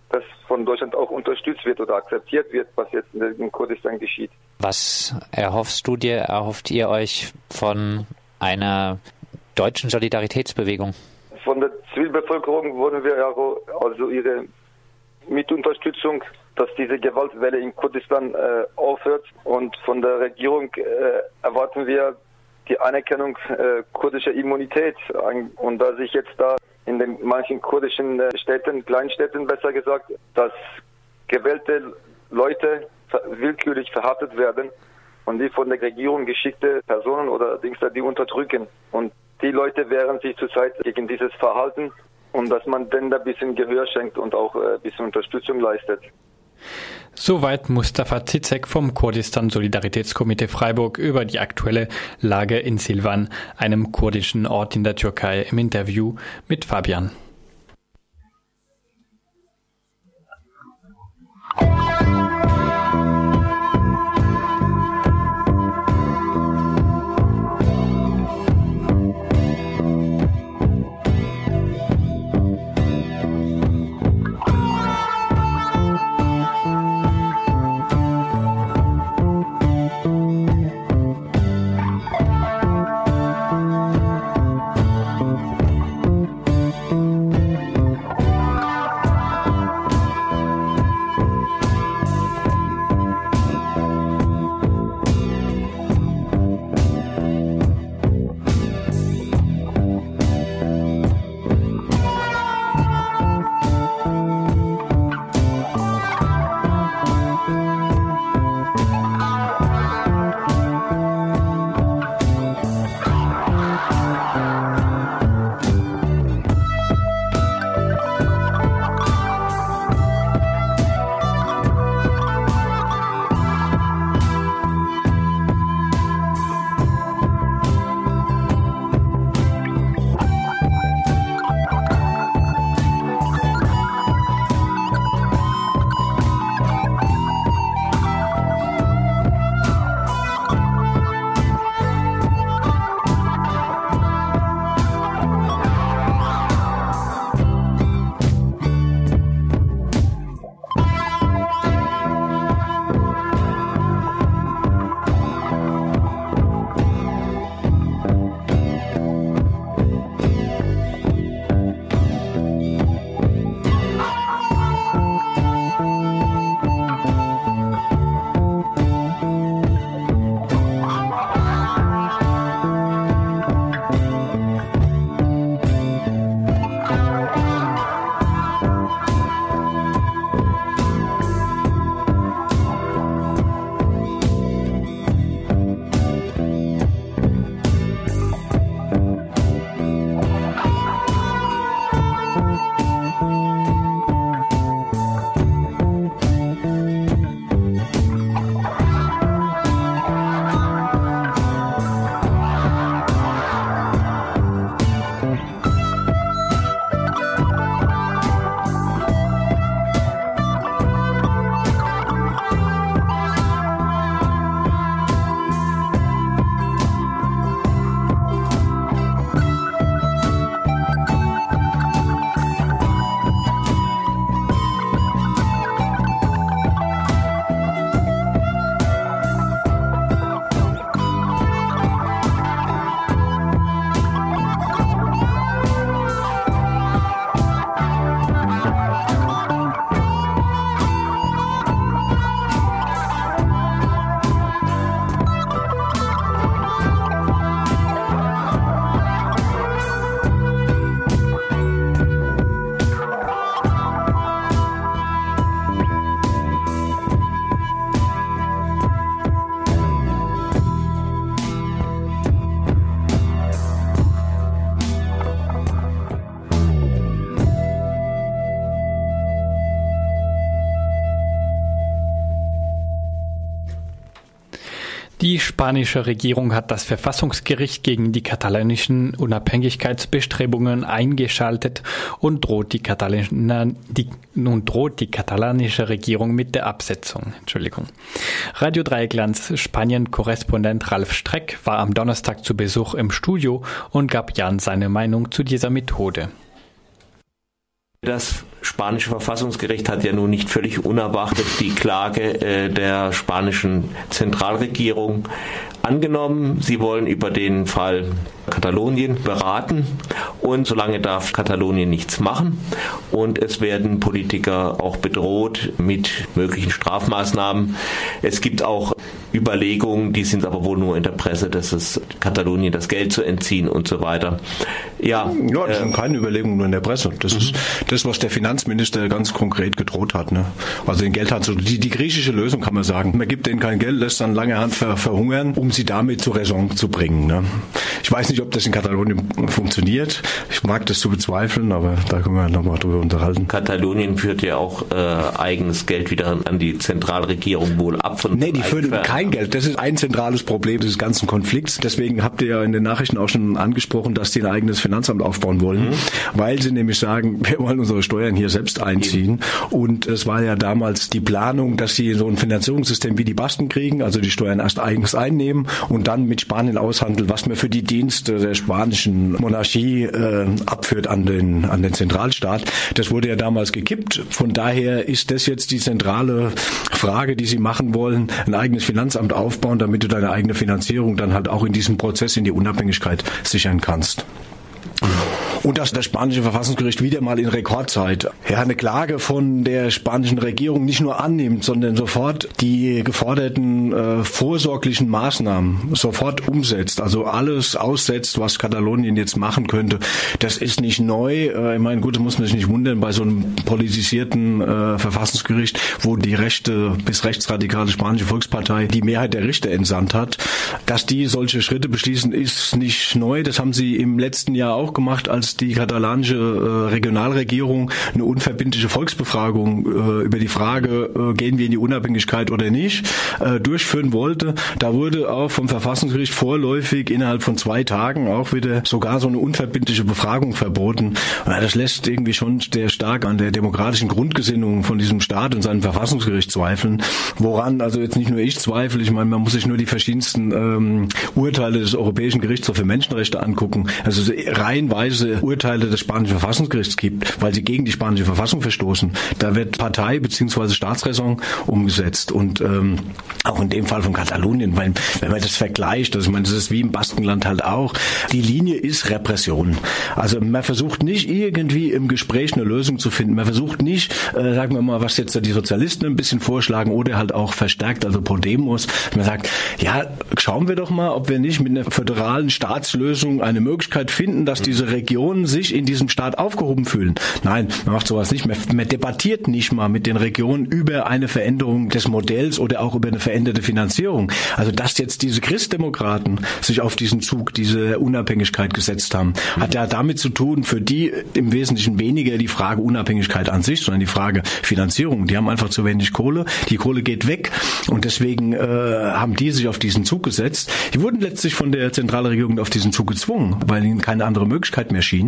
dass von Deutschland auch unterstützt wird oder akzeptiert wird, was jetzt in Kurdistan geschieht. Was erhoffst du dir, erhofft ihr euch von einer deutschen Solidaritätsbewegung? Von der Zivilbevölkerung wollen wir also ihre Mitunterstützung, dass diese Gewaltwelle in Kurdistan äh, aufhört. Und von der Regierung äh, erwarten wir die Anerkennung äh, kurdischer Immunität. Und da sich jetzt da in den manchen kurdischen äh, Städten, Kleinstädten besser gesagt, dass gewählte Leute willkürlich verhaftet werden und die von der Regierung geschickte Personen oder Dings die unterdrücken. Und die Leute wehren sich zurzeit gegen dieses Verhalten und dass man denen da ein bisschen Gehör schenkt und auch äh, ein bisschen Unterstützung leistet. Soweit Mustafa Zizek vom Kurdistan Solidaritätskomitee Freiburg über die aktuelle Lage in Silvan, einem kurdischen Ort in der Türkei, im Interview mit Fabian. Die spanische Regierung hat das Verfassungsgericht gegen die katalanischen Unabhängigkeitsbestrebungen eingeschaltet und droht die, Katalana, die, nun droht die katalanische Regierung mit der Absetzung. Entschuldigung. Radio Dreiecklands Spanien-Korrespondent Ralf Streck war am Donnerstag zu Besuch im Studio und gab Jan seine Meinung zu dieser Methode. Das spanische Verfassungsgericht hat ja nun nicht völlig unerwartet die Klage äh, der spanischen Zentralregierung angenommen. Sie wollen über den Fall Katalonien beraten und solange darf Katalonien nichts machen und es werden Politiker auch bedroht mit möglichen Strafmaßnahmen. Es gibt auch Überlegungen, die sind aber wohl nur in der Presse, dass es Katalonien das Geld zu entziehen und so weiter. Ja, ja das äh, sind keine Überlegungen nur in der Presse. Das ist mhm. das, was der Finanzminister ganz konkret gedroht hat. Ne? Also den Geld hat so die, die griechische Lösung kann man sagen. Man gibt denen kein Geld, lässt dann lange Hand ver, verhungern, um sie damit zur Raison zu bringen. Ne? Ich weiß nicht, ob das in Katalonien funktioniert. Ich mag das zu bezweifeln, aber da können wir nochmal drüber unterhalten. Katalonien führt ja auch äh, eigenes Geld wieder an die Zentralregierung wohl ab. Von nee, die führen kein Geld. Das ist ein zentrales Problem des ganzen Konflikts. Deswegen habt ihr ja in den Nachrichten auch schon angesprochen, dass sie ein eigenes Finanzamt aufbauen wollen, mhm. weil sie nämlich sagen, wir wollen unsere Steuern hier selbst einziehen. Und es war ja damals die Planung, dass sie so ein Finanzierungssystem wie die Basken kriegen, also die Steuern erst eigens einnehmen und dann mit Spanien aushandeln, was man für die Dienste der spanischen Monarchie äh, abführt an den, an den Zentralstaat. Das wurde ja damals gekippt. Von daher ist das jetzt die zentrale Frage, die sie machen wollen, ein eigenes Finanzamt aufbauen, damit du deine eigene Finanzierung dann halt auch in diesem Prozess in die Unabhängigkeit sichern kannst. Und dass das spanische Verfassungsgericht wieder mal in Rekordzeit ja, eine Klage von der spanischen Regierung nicht nur annimmt, sondern sofort die geforderten äh, vorsorglichen Maßnahmen sofort umsetzt. Also alles aussetzt, was Katalonien jetzt machen könnte. Das ist nicht neu. Äh, ich meine, gut, das muss man sich nicht wundern bei so einem politisierten äh, Verfassungsgericht, wo die rechte bis rechtsradikale spanische Volkspartei die Mehrheit der Richter entsandt hat. Dass die solche Schritte beschließen, ist nicht neu. Das haben sie im letzten Jahr auch gemacht, als die katalanische äh, Regionalregierung eine unverbindliche Volksbefragung äh, über die Frage, äh, gehen wir in die Unabhängigkeit oder nicht, äh, durchführen wollte. Da wurde auch vom Verfassungsgericht vorläufig innerhalb von zwei Tagen auch wieder sogar so eine unverbindliche Befragung verboten. Ja, das lässt irgendwie schon sehr stark an der demokratischen Grundgesinnung von diesem Staat und seinem Verfassungsgericht zweifeln. Woran also jetzt nicht nur ich zweifle, ich meine, man muss sich nur die verschiedensten ähm, Urteile des Europäischen Gerichtshofs für Menschenrechte angucken. Also reihenweise Urteile des spanischen Verfassungsgerichts gibt, weil sie gegen die spanische Verfassung verstoßen. Da wird Partei bzw. Staatsräson umgesetzt und ähm, auch in dem Fall von Katalonien, weil wenn man das vergleicht, also ich meine, das ist wie im Baskenland halt auch, die Linie ist Repression. Also man versucht nicht irgendwie im Gespräch eine Lösung zu finden. Man versucht nicht, äh, sagen wir mal, was jetzt die Sozialisten ein bisschen vorschlagen oder halt auch verstärkt, also Podemos. Man sagt, ja, schauen wir doch mal, ob wir nicht mit einer föderalen Staatslösung eine Möglichkeit finden, dass diese Region Regionen sich in diesem Staat aufgehoben fühlen. Nein, man macht sowas nicht. Man, man debattiert nicht mal mit den Regionen über eine Veränderung des Modells oder auch über eine veränderte Finanzierung. Also dass jetzt diese Christdemokraten sich auf diesen Zug, diese Unabhängigkeit gesetzt haben, hat ja damit zu tun, für die im Wesentlichen weniger die Frage Unabhängigkeit an sich, sondern die Frage Finanzierung. Die haben einfach zu wenig Kohle. Die Kohle geht weg und deswegen äh, haben die sich auf diesen Zug gesetzt. Die wurden letztlich von der Zentralregierung auf diesen Zug gezwungen, weil ihnen keine andere Möglichkeit mehr schien.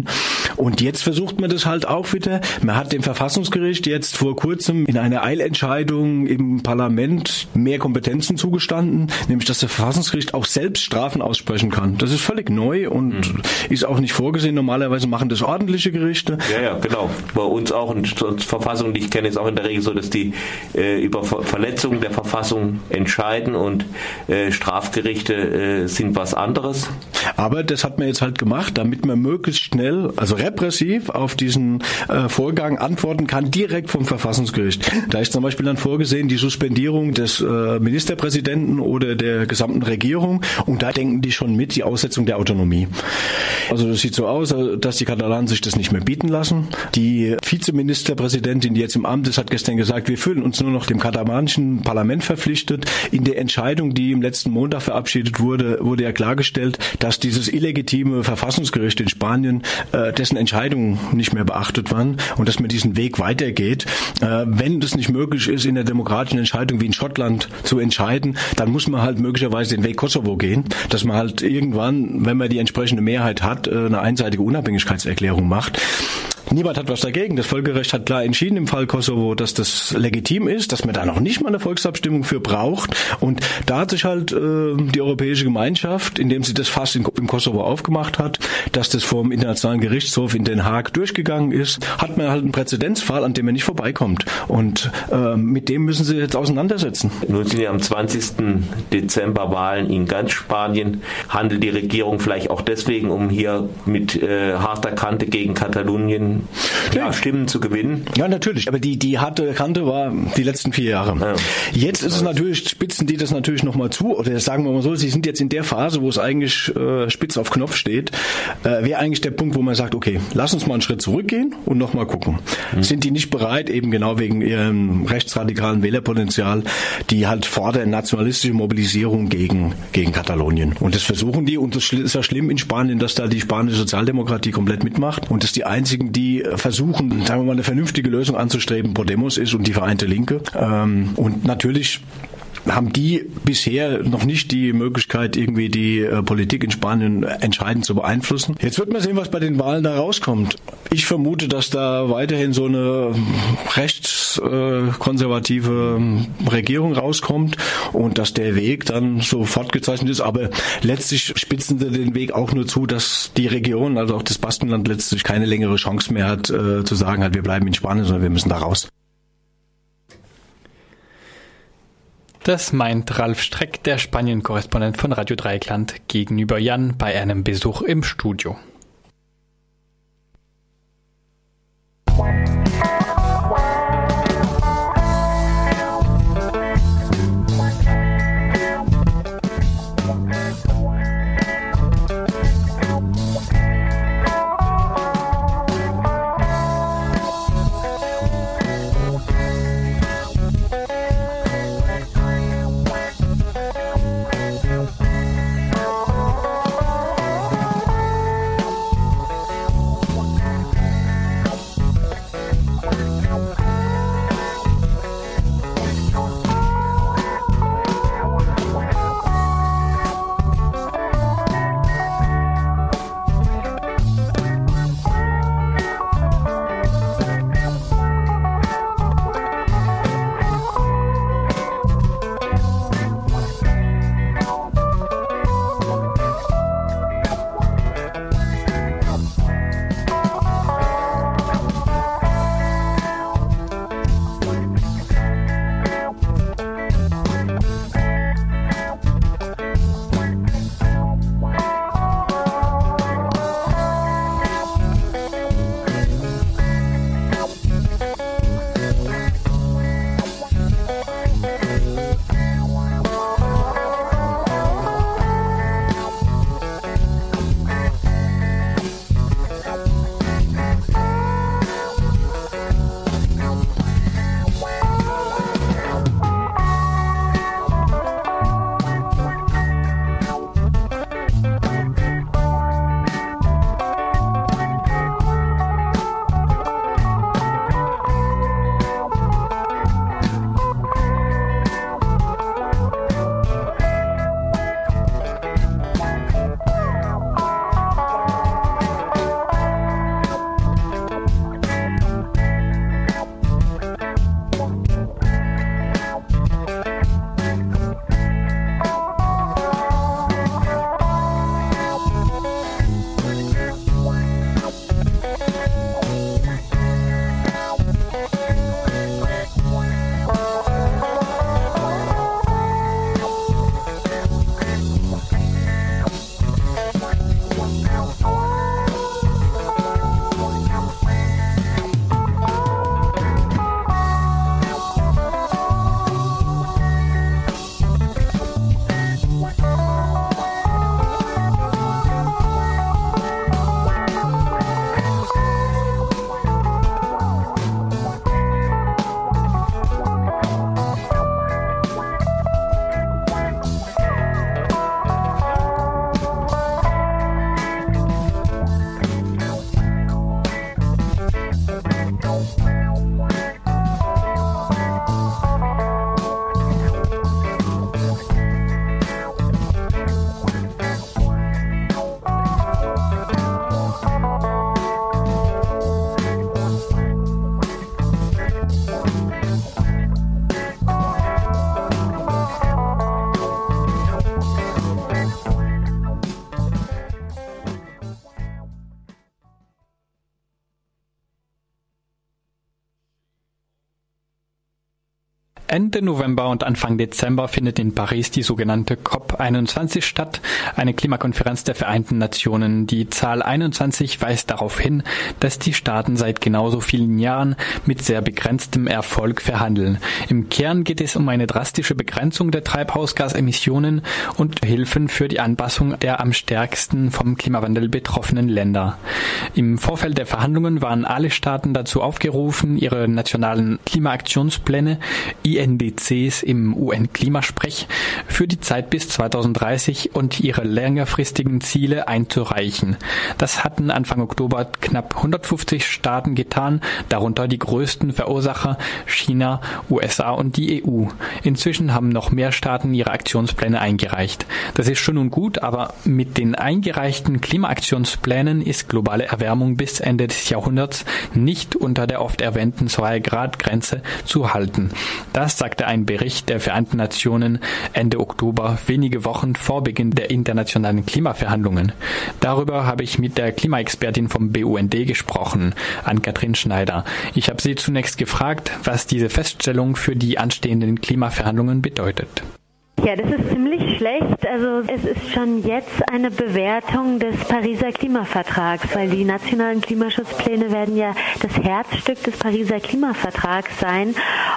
Und jetzt versucht man das halt auch wieder. Man hat dem Verfassungsgericht jetzt vor kurzem in einer Eilentscheidung im Parlament mehr Kompetenzen zugestanden, nämlich dass das Verfassungsgericht auch selbst Strafen aussprechen kann. Das ist völlig neu und mhm. ist auch nicht vorgesehen. Normalerweise machen das ordentliche Gerichte. Ja, ja, genau. Bei uns auch und Verfassung, die ich kenne, ist auch in der Regel so, dass die äh, über Verletzungen der Verfassung entscheiden und äh, Strafgerichte äh, sind was anderes. Aber das hat man jetzt halt gemacht, damit man möglichst schnell, also repressiv auf diesen äh, Vorgang antworten kann, direkt vom Verfassungsgericht. Da ist zum Beispiel dann vorgesehen die Suspendierung des äh, Ministerpräsidenten oder der gesamten Regierung und da denken die schon mit die Aussetzung der Autonomie. Also das sieht so aus, dass die Katalanen sich das nicht mehr bieten lassen. Die Vizeministerpräsidentin, die jetzt im Amt ist, hat gestern gesagt, wir fühlen uns nur noch dem katalanischen Parlament verpflichtet. In der Entscheidung, die im letzten Montag verabschiedet wurde, wurde ja klargestellt, dass dieses illegitime Verfassungsgericht in Spanien, äh, dessen Entscheidungen nicht mehr beachtet waren und dass man diesen Weg weitergeht. Äh, wenn das nicht möglich ist, in der demokratischen Entscheidung wie in Schottland zu entscheiden, dann muss man halt möglicherweise den Weg Kosovo gehen, dass man halt irgendwann, wenn man die entsprechende Mehrheit hat, äh, eine einseitige Unabhängigkeitserklärung macht. Niemand hat was dagegen. Das Völkerrecht hat klar entschieden im Fall Kosovo, dass das legitim ist, dass man da noch nicht mal eine Volksabstimmung für braucht. Und da hat sich halt äh, die Europäische Gemeinschaft, indem sie das Fass in, im Kosovo aufgemacht hat, dass das vom Internationalen Gerichtshof in Den Haag durchgegangen ist, hat man halt einen Präzedenzfall, an dem man nicht vorbeikommt. Und äh, mit dem müssen sie jetzt auseinandersetzen. Nun sind ja am 20. Dezember Wahlen in ganz Spanien. Handelt die Regierung vielleicht auch deswegen, um hier mit äh, harter Kante gegen Katalonien ja, Stimmen zu gewinnen. Ja, natürlich. Aber die, die harte Kante war die letzten vier Jahre. Ja. Jetzt ist es natürlich, spitzen die das natürlich nochmal zu. Oder sagen wir mal so, sie sind jetzt in der Phase, wo es eigentlich äh, spitz auf Knopf steht. Äh, Wäre eigentlich der Punkt, wo man sagt, okay, lass uns mal einen Schritt zurückgehen und nochmal gucken. Mhm. Sind die nicht bereit, eben genau wegen ihrem rechtsradikalen Wählerpotenzial, die halt fordern nationalistische Mobilisierung gegen, gegen Katalonien. Und das versuchen die. Und das ist ja schlimm in Spanien, dass da die spanische Sozialdemokratie komplett mitmacht. Und dass die einzigen, die versuchen, sagen wir mal, eine vernünftige Lösung anzustreben, Podemos ist und die Vereinte Linke. Ähm, und natürlich haben die bisher noch nicht die Möglichkeit, irgendwie die äh, Politik in Spanien entscheidend zu beeinflussen. Jetzt wird man sehen, was bei den Wahlen da rauskommt. Ich vermute, dass da weiterhin so eine rechtskonservative äh, Regierung rauskommt und dass der Weg dann so fortgezeichnet ist. Aber letztlich spitzen sie den Weg auch nur zu, dass die Region, also auch das Baskenland letztlich keine längere Chance mehr hat, äh, zu sagen, halt, wir bleiben in Spanien, sondern wir müssen da raus. Das meint Ralf Streck, der Spanien-Korrespondent von Radio Dreieckland, gegenüber Jan bei einem Besuch im Studio. Ende November und Anfang Dezember findet in Paris die sogenannte COP21 statt, eine Klimakonferenz der Vereinten Nationen. Die Zahl 21 weist darauf hin, dass die Staaten seit genauso vielen Jahren mit sehr begrenztem Erfolg verhandeln. Im Kern geht es um eine drastische Begrenzung der Treibhausgasemissionen und Hilfen für die Anpassung der am stärksten vom Klimawandel betroffenen Länder. Im Vorfeld der Verhandlungen waren alle Staaten dazu aufgerufen, ihre nationalen Klimaaktionspläne INDCs im UN-Klimasprech für die Zeit bis 2030 und ihre längerfristigen Ziele einzureichen. Das hatten Anfang Oktober knapp 150 Staaten getan, darunter die größten Verursacher China, USA und die EU. Inzwischen haben noch mehr Staaten ihre Aktionspläne eingereicht. Das ist schön und gut, aber mit den eingereichten Klimaaktionsplänen ist globale Erwärmung bis Ende des Jahrhunderts nicht unter der oft erwähnten 2 Grad Grenze zu halten. Das sagte ein Bericht der Vereinten Nationen Ende Oktober, wenige Wochen vor Beginn der internationalen Klimaverhandlungen. Darüber habe ich mit der Klimaexpertin vom BUND gesprochen, Ann-Kathrin Schneider. Ich habe sie zunächst gefragt, was diese Feststellung für die anstehenden Klimaverhandlungen bedeutet. Ja, das ist ziemlich schlecht. Also es ist schon jetzt eine Bewertung des Pariser Klimavertrags, weil die nationalen Klimaschutzpläne werden ja das Herzstück des Pariser Klimavertrags sein.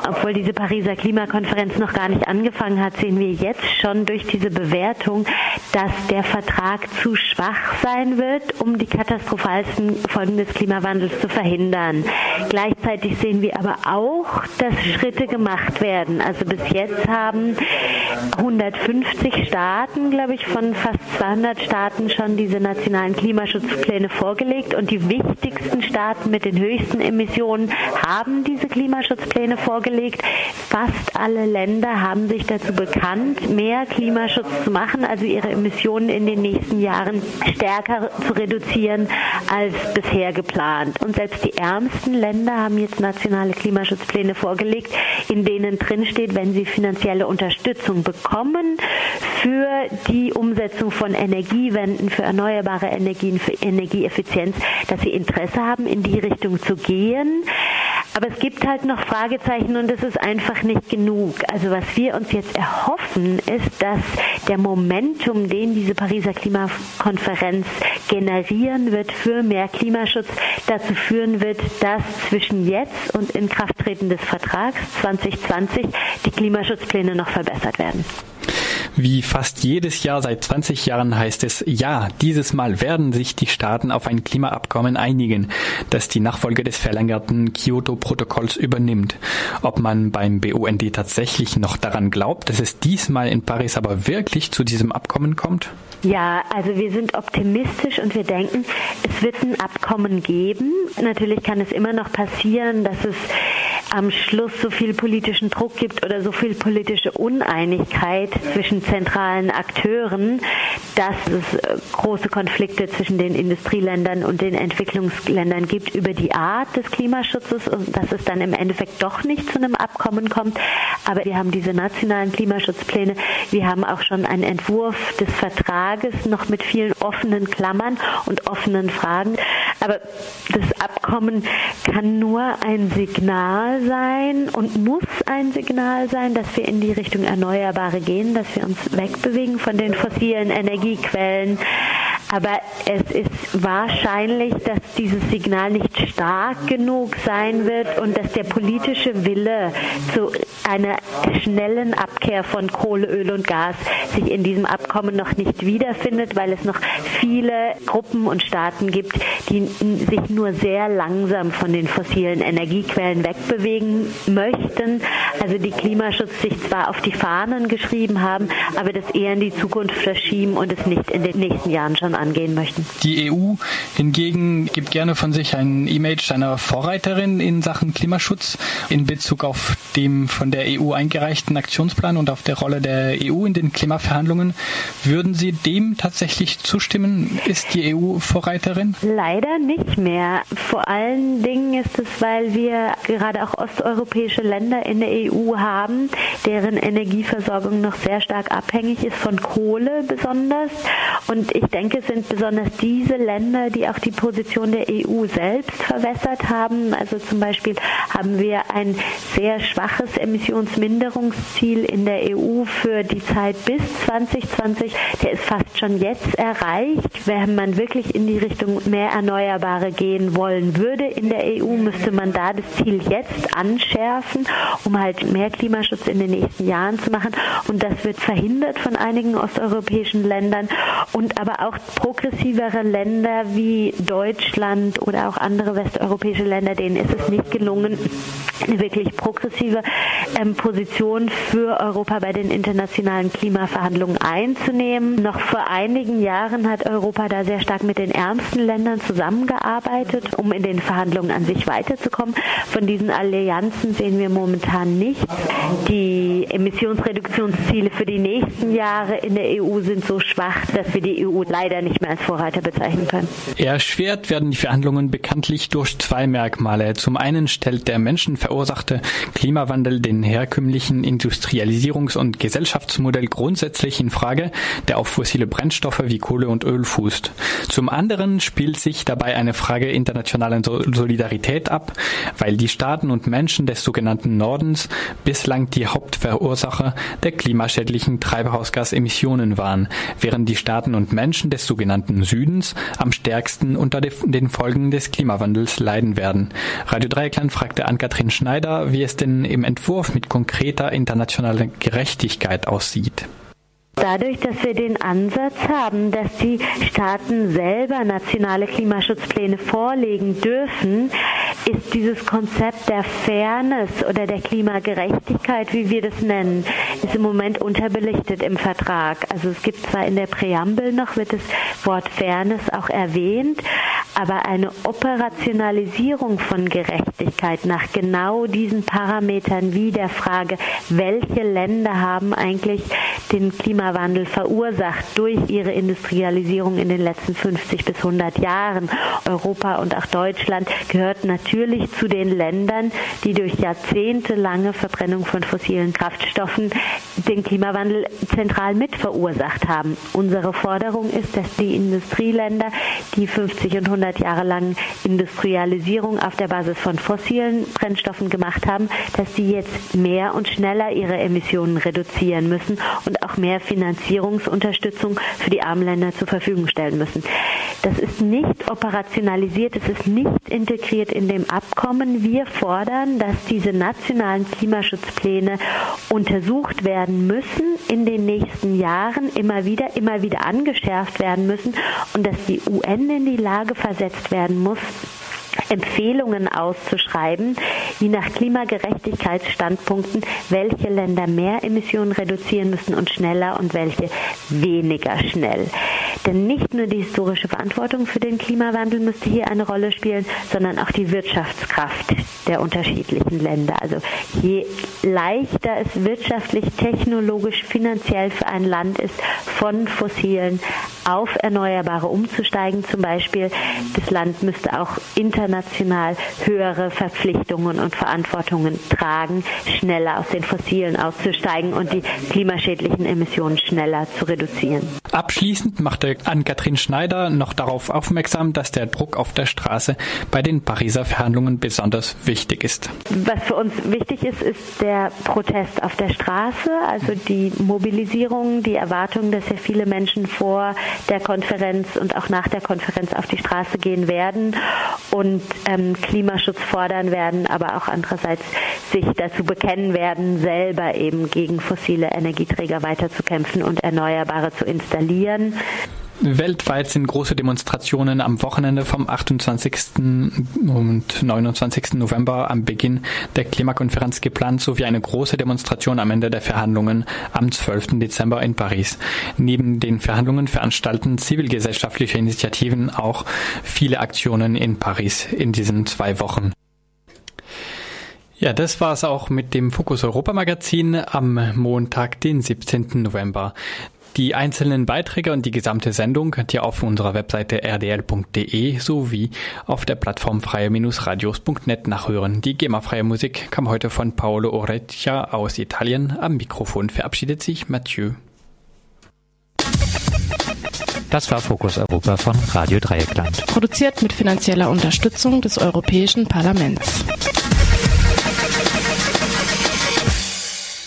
Obwohl diese Pariser Klimakonferenz noch gar nicht angefangen hat, sehen wir jetzt schon durch diese Bewertung, dass der Vertrag zu schwach sein wird, um die katastrophalsten Folgen des Klimawandels zu verhindern. Gleichzeitig sehen wir aber auch, dass Schritte gemacht werden. Also bis jetzt haben 150 Staaten, glaube ich, von fast 200 Staaten schon diese nationalen Klimaschutzpläne vorgelegt und die wichtigsten Staaten mit den höchsten Emissionen haben diese Klimaschutzpläne vorgelegt. Fast alle Länder haben sich dazu bekannt, mehr Klimaschutz zu machen, also ihre Emissionen in den nächsten Jahren stärker zu reduzieren als bisher geplant. Und selbst die ärmsten Länder haben jetzt nationale Klimaschutzpläne vorgelegt, in denen drin steht, wenn sie finanzielle Unterstützung bekommen, bekommen für die Umsetzung von Energiewenden, für erneuerbare Energien, für Energieeffizienz, dass sie Interesse haben, in die Richtung zu gehen. Aber es gibt halt noch Fragezeichen und es ist einfach nicht genug. Also was wir uns jetzt erhoffen, ist, dass der Momentum, den diese Pariser Klimakonferenz generieren wird für mehr Klimaschutz, dazu führen wird, dass zwischen jetzt und Inkrafttreten des Vertrags 2020 die Klimaschutzpläne noch verbessert werden. Wie fast jedes Jahr seit 20 Jahren heißt es, ja, dieses Mal werden sich die Staaten auf ein Klimaabkommen einigen, das die Nachfolge des verlängerten Kyoto-Protokolls übernimmt. Ob man beim BUND tatsächlich noch daran glaubt, dass es diesmal in Paris aber wirklich zu diesem Abkommen kommt? Ja, also wir sind optimistisch und wir denken, es wird ein Abkommen geben. Natürlich kann es immer noch passieren, dass es am Schluss so viel politischen Druck gibt oder so viel politische Uneinigkeit zwischen zentralen Akteuren, dass es äh, große Konflikte zwischen den Industrieländern und den Entwicklungsländern gibt über die Art des Klimaschutzes und dass es dann im Endeffekt doch nicht zu einem Abkommen kommt. Aber wir haben diese nationalen Klimaschutzpläne. Wir haben auch schon einen Entwurf des Vertrages noch mit vielen offenen Klammern und offenen Fragen. Aber das Abkommen kann nur ein Signal sein und muss ein Signal sein, dass wir in die Richtung Erneuerbare gehen, dass wir uns wegbewegen von den fossilen Energiequellen. Aber es ist wahrscheinlich, dass dieses Signal nicht stark genug sein wird und dass der politische Wille zu einer schnellen Abkehr von Kohle, Öl und Gas sich in diesem Abkommen noch nicht wiederfindet, weil es noch viele Gruppen und Staaten gibt, die sich nur sehr langsam von den fossilen Energiequellen wegbewegen möchten. Also die Klimaschutz sich zwar auf die Fahnen geschrieben haben, aber das eher in die Zukunft verschieben und es nicht in den nächsten Jahren schon angehen möchten. Die EU hingegen gibt gerne von sich ein Image einer Vorreiterin in Sachen Klimaschutz in Bezug auf dem von der EU eingereichten Aktionsplan und auf der Rolle der EU in den Klimaverhandlungen. Würden Sie dem tatsächlich zustimmen? Ist die EU Vorreiterin? Leider nicht mehr. Vor allen Dingen ist es, weil wir gerade auch osteuropäische Länder in der EU haben, deren Energieversorgung noch sehr stark abhängig ist von Kohle besonders. Und ich denke, es sind besonders diese Länder, die auch die Position der EU selbst verwässert haben. Also zum Beispiel haben wir ein sehr schwaches Emissionsminderungsziel in der EU für die Zeit bis 2020. Der ist fast schon jetzt erreicht. Wenn man wirklich in die Richtung mehr Erneuerbare gehen wollen würde in der EU, müsste man da das Ziel jetzt anschärfen, um halt mehr Klimaschutz in den nächsten Jahren zu machen. Und das wird verhindert von einigen osteuropäischen Ländern und aber auch progressivere Länder wie Deutschland oder auch andere westeuropäische Länder, denen ist es nicht gelungen, eine wirklich progressive ähm, Position für Europa bei den internationalen Klimaverhandlungen einzunehmen. Noch vor einigen Jahren hat Europa da sehr stark mit den ärmsten Ländern zusammengearbeitet, um in den Verhandlungen an sich weiterzukommen. Von diesen Allianzen sehen wir momentan nichts. Die Emissionsreduktionsziele für die nächsten Jahre in der EU sind so schwach, dass wir die EU leider nicht mehr als Vorreiter bezeichnen können. Erschwert werden die Verhandlungen bekanntlich durch zwei Merkmale. Zum einen stellt der menschenverursachte Klimawandel den herkömmlichen Industrialisierungs- und Gesellschaftsmodell grundsätzlich in Frage, der auf fossile Brennstoffe wie Kohle und Öl fußt. Zum anderen spielt sich dabei eine Frage internationalen Solidarität ab, weil die Staaten und Menschen des sogenannten Nordens bislang die Hauptverursacher der klimaschädlichen Treibhausgasemissionen waren, während die Staaten und Menschen des sogenannten Südens am stärksten unter den Folgen des Klimawandels leiden werden. Radio Dreieckland fragte Ann-Kathrin Schneider, wie es denn im Entwurf mit konkreter internationaler Gerechtigkeit aussieht. Dadurch, dass wir den Ansatz haben, dass die Staaten selber nationale Klimaschutzpläne vorlegen dürfen, ist dieses Konzept der Fairness oder der Klimagerechtigkeit, wie wir das nennen, ist im Moment unterbelichtet im Vertrag. Also es gibt zwar in der Präambel noch, wird das Wort Fairness auch erwähnt, aber eine Operationalisierung von Gerechtigkeit nach genau diesen Parametern wie der Frage, welche Länder haben eigentlich den Klimawandel verursacht durch ihre Industrialisierung in den letzten 50 bis 100 Jahren. Europa und auch Deutschland gehört natürlich zu den Ländern, die durch jahrzehntelange Verbrennung von fossilen Kraftstoffen den Klimawandel zentral mit verursacht haben. Unsere Forderung ist, dass die Industrieländer, die 50 und 100 Jahre lang Industrialisierung auf der Basis von fossilen Brennstoffen gemacht haben, dass sie jetzt mehr und schneller ihre Emissionen reduzieren müssen und auch mehr Finanzierungsunterstützung für die armen Länder zur Verfügung stellen müssen. Das ist nicht operationalisiert, es ist nicht integriert in dem Abkommen. Wir fordern, dass diese nationalen Klimaschutzpläne untersucht werden müssen in den nächsten Jahren, immer wieder, immer wieder angeschärft werden müssen und dass die UN in die Lage versetzt werden muss, Empfehlungen auszuschreiben, je nach Klimagerechtigkeitsstandpunkten, welche Länder mehr Emissionen reduzieren müssen und schneller und welche weniger schnell. Denn nicht nur die historische Verantwortung für den Klimawandel müsste hier eine Rolle spielen, sondern auch die Wirtschaftskraft der unterschiedlichen Länder. Also je leichter es wirtschaftlich, technologisch, finanziell für ein Land ist, von fossilen auf Erneuerbare umzusteigen zum Beispiel, das Land müsste auch international höhere Verpflichtungen und Verantwortungen tragen, schneller aus den Fossilen auszusteigen und die klimaschädlichen Emissionen schneller zu reduzieren. Abschließend machte Ann-Kathrin Schneider noch darauf aufmerksam, dass der Druck auf der Straße bei den Pariser Verhandlungen besonders wichtig ist. Was für uns wichtig ist, ist der Protest auf der Straße, also die Mobilisierung, die Erwartung, dass sehr viele Menschen vor der Konferenz und auch nach der Konferenz auf die Straße gehen werden und ähm, Klimaschutz fordern werden, aber auch andererseits sich dazu bekennen werden, selber eben gegen fossile Energieträger weiterzukämpfen und Erneuerbare zu installieren. Weltweit sind große Demonstrationen am Wochenende vom 28. und 29. November am Beginn der Klimakonferenz geplant, sowie eine große Demonstration am Ende der Verhandlungen am 12. Dezember in Paris. Neben den Verhandlungen veranstalten zivilgesellschaftliche Initiativen auch viele Aktionen in Paris in diesen zwei Wochen. Ja, das war es auch mit dem Fokus Europa Magazin am Montag, den 17. November. Die einzelnen Beiträge und die gesamte Sendung könnt ihr auf unserer Webseite rdl.de sowie auf der Plattform freie-radios.net nachhören. Die GEMA-freie Musik kam heute von Paolo Orecchia aus Italien. Am Mikrofon verabschiedet sich Mathieu. Das war Fokus Europa von Radio Dreieckland. Produziert mit finanzieller Unterstützung des Europäischen Parlaments.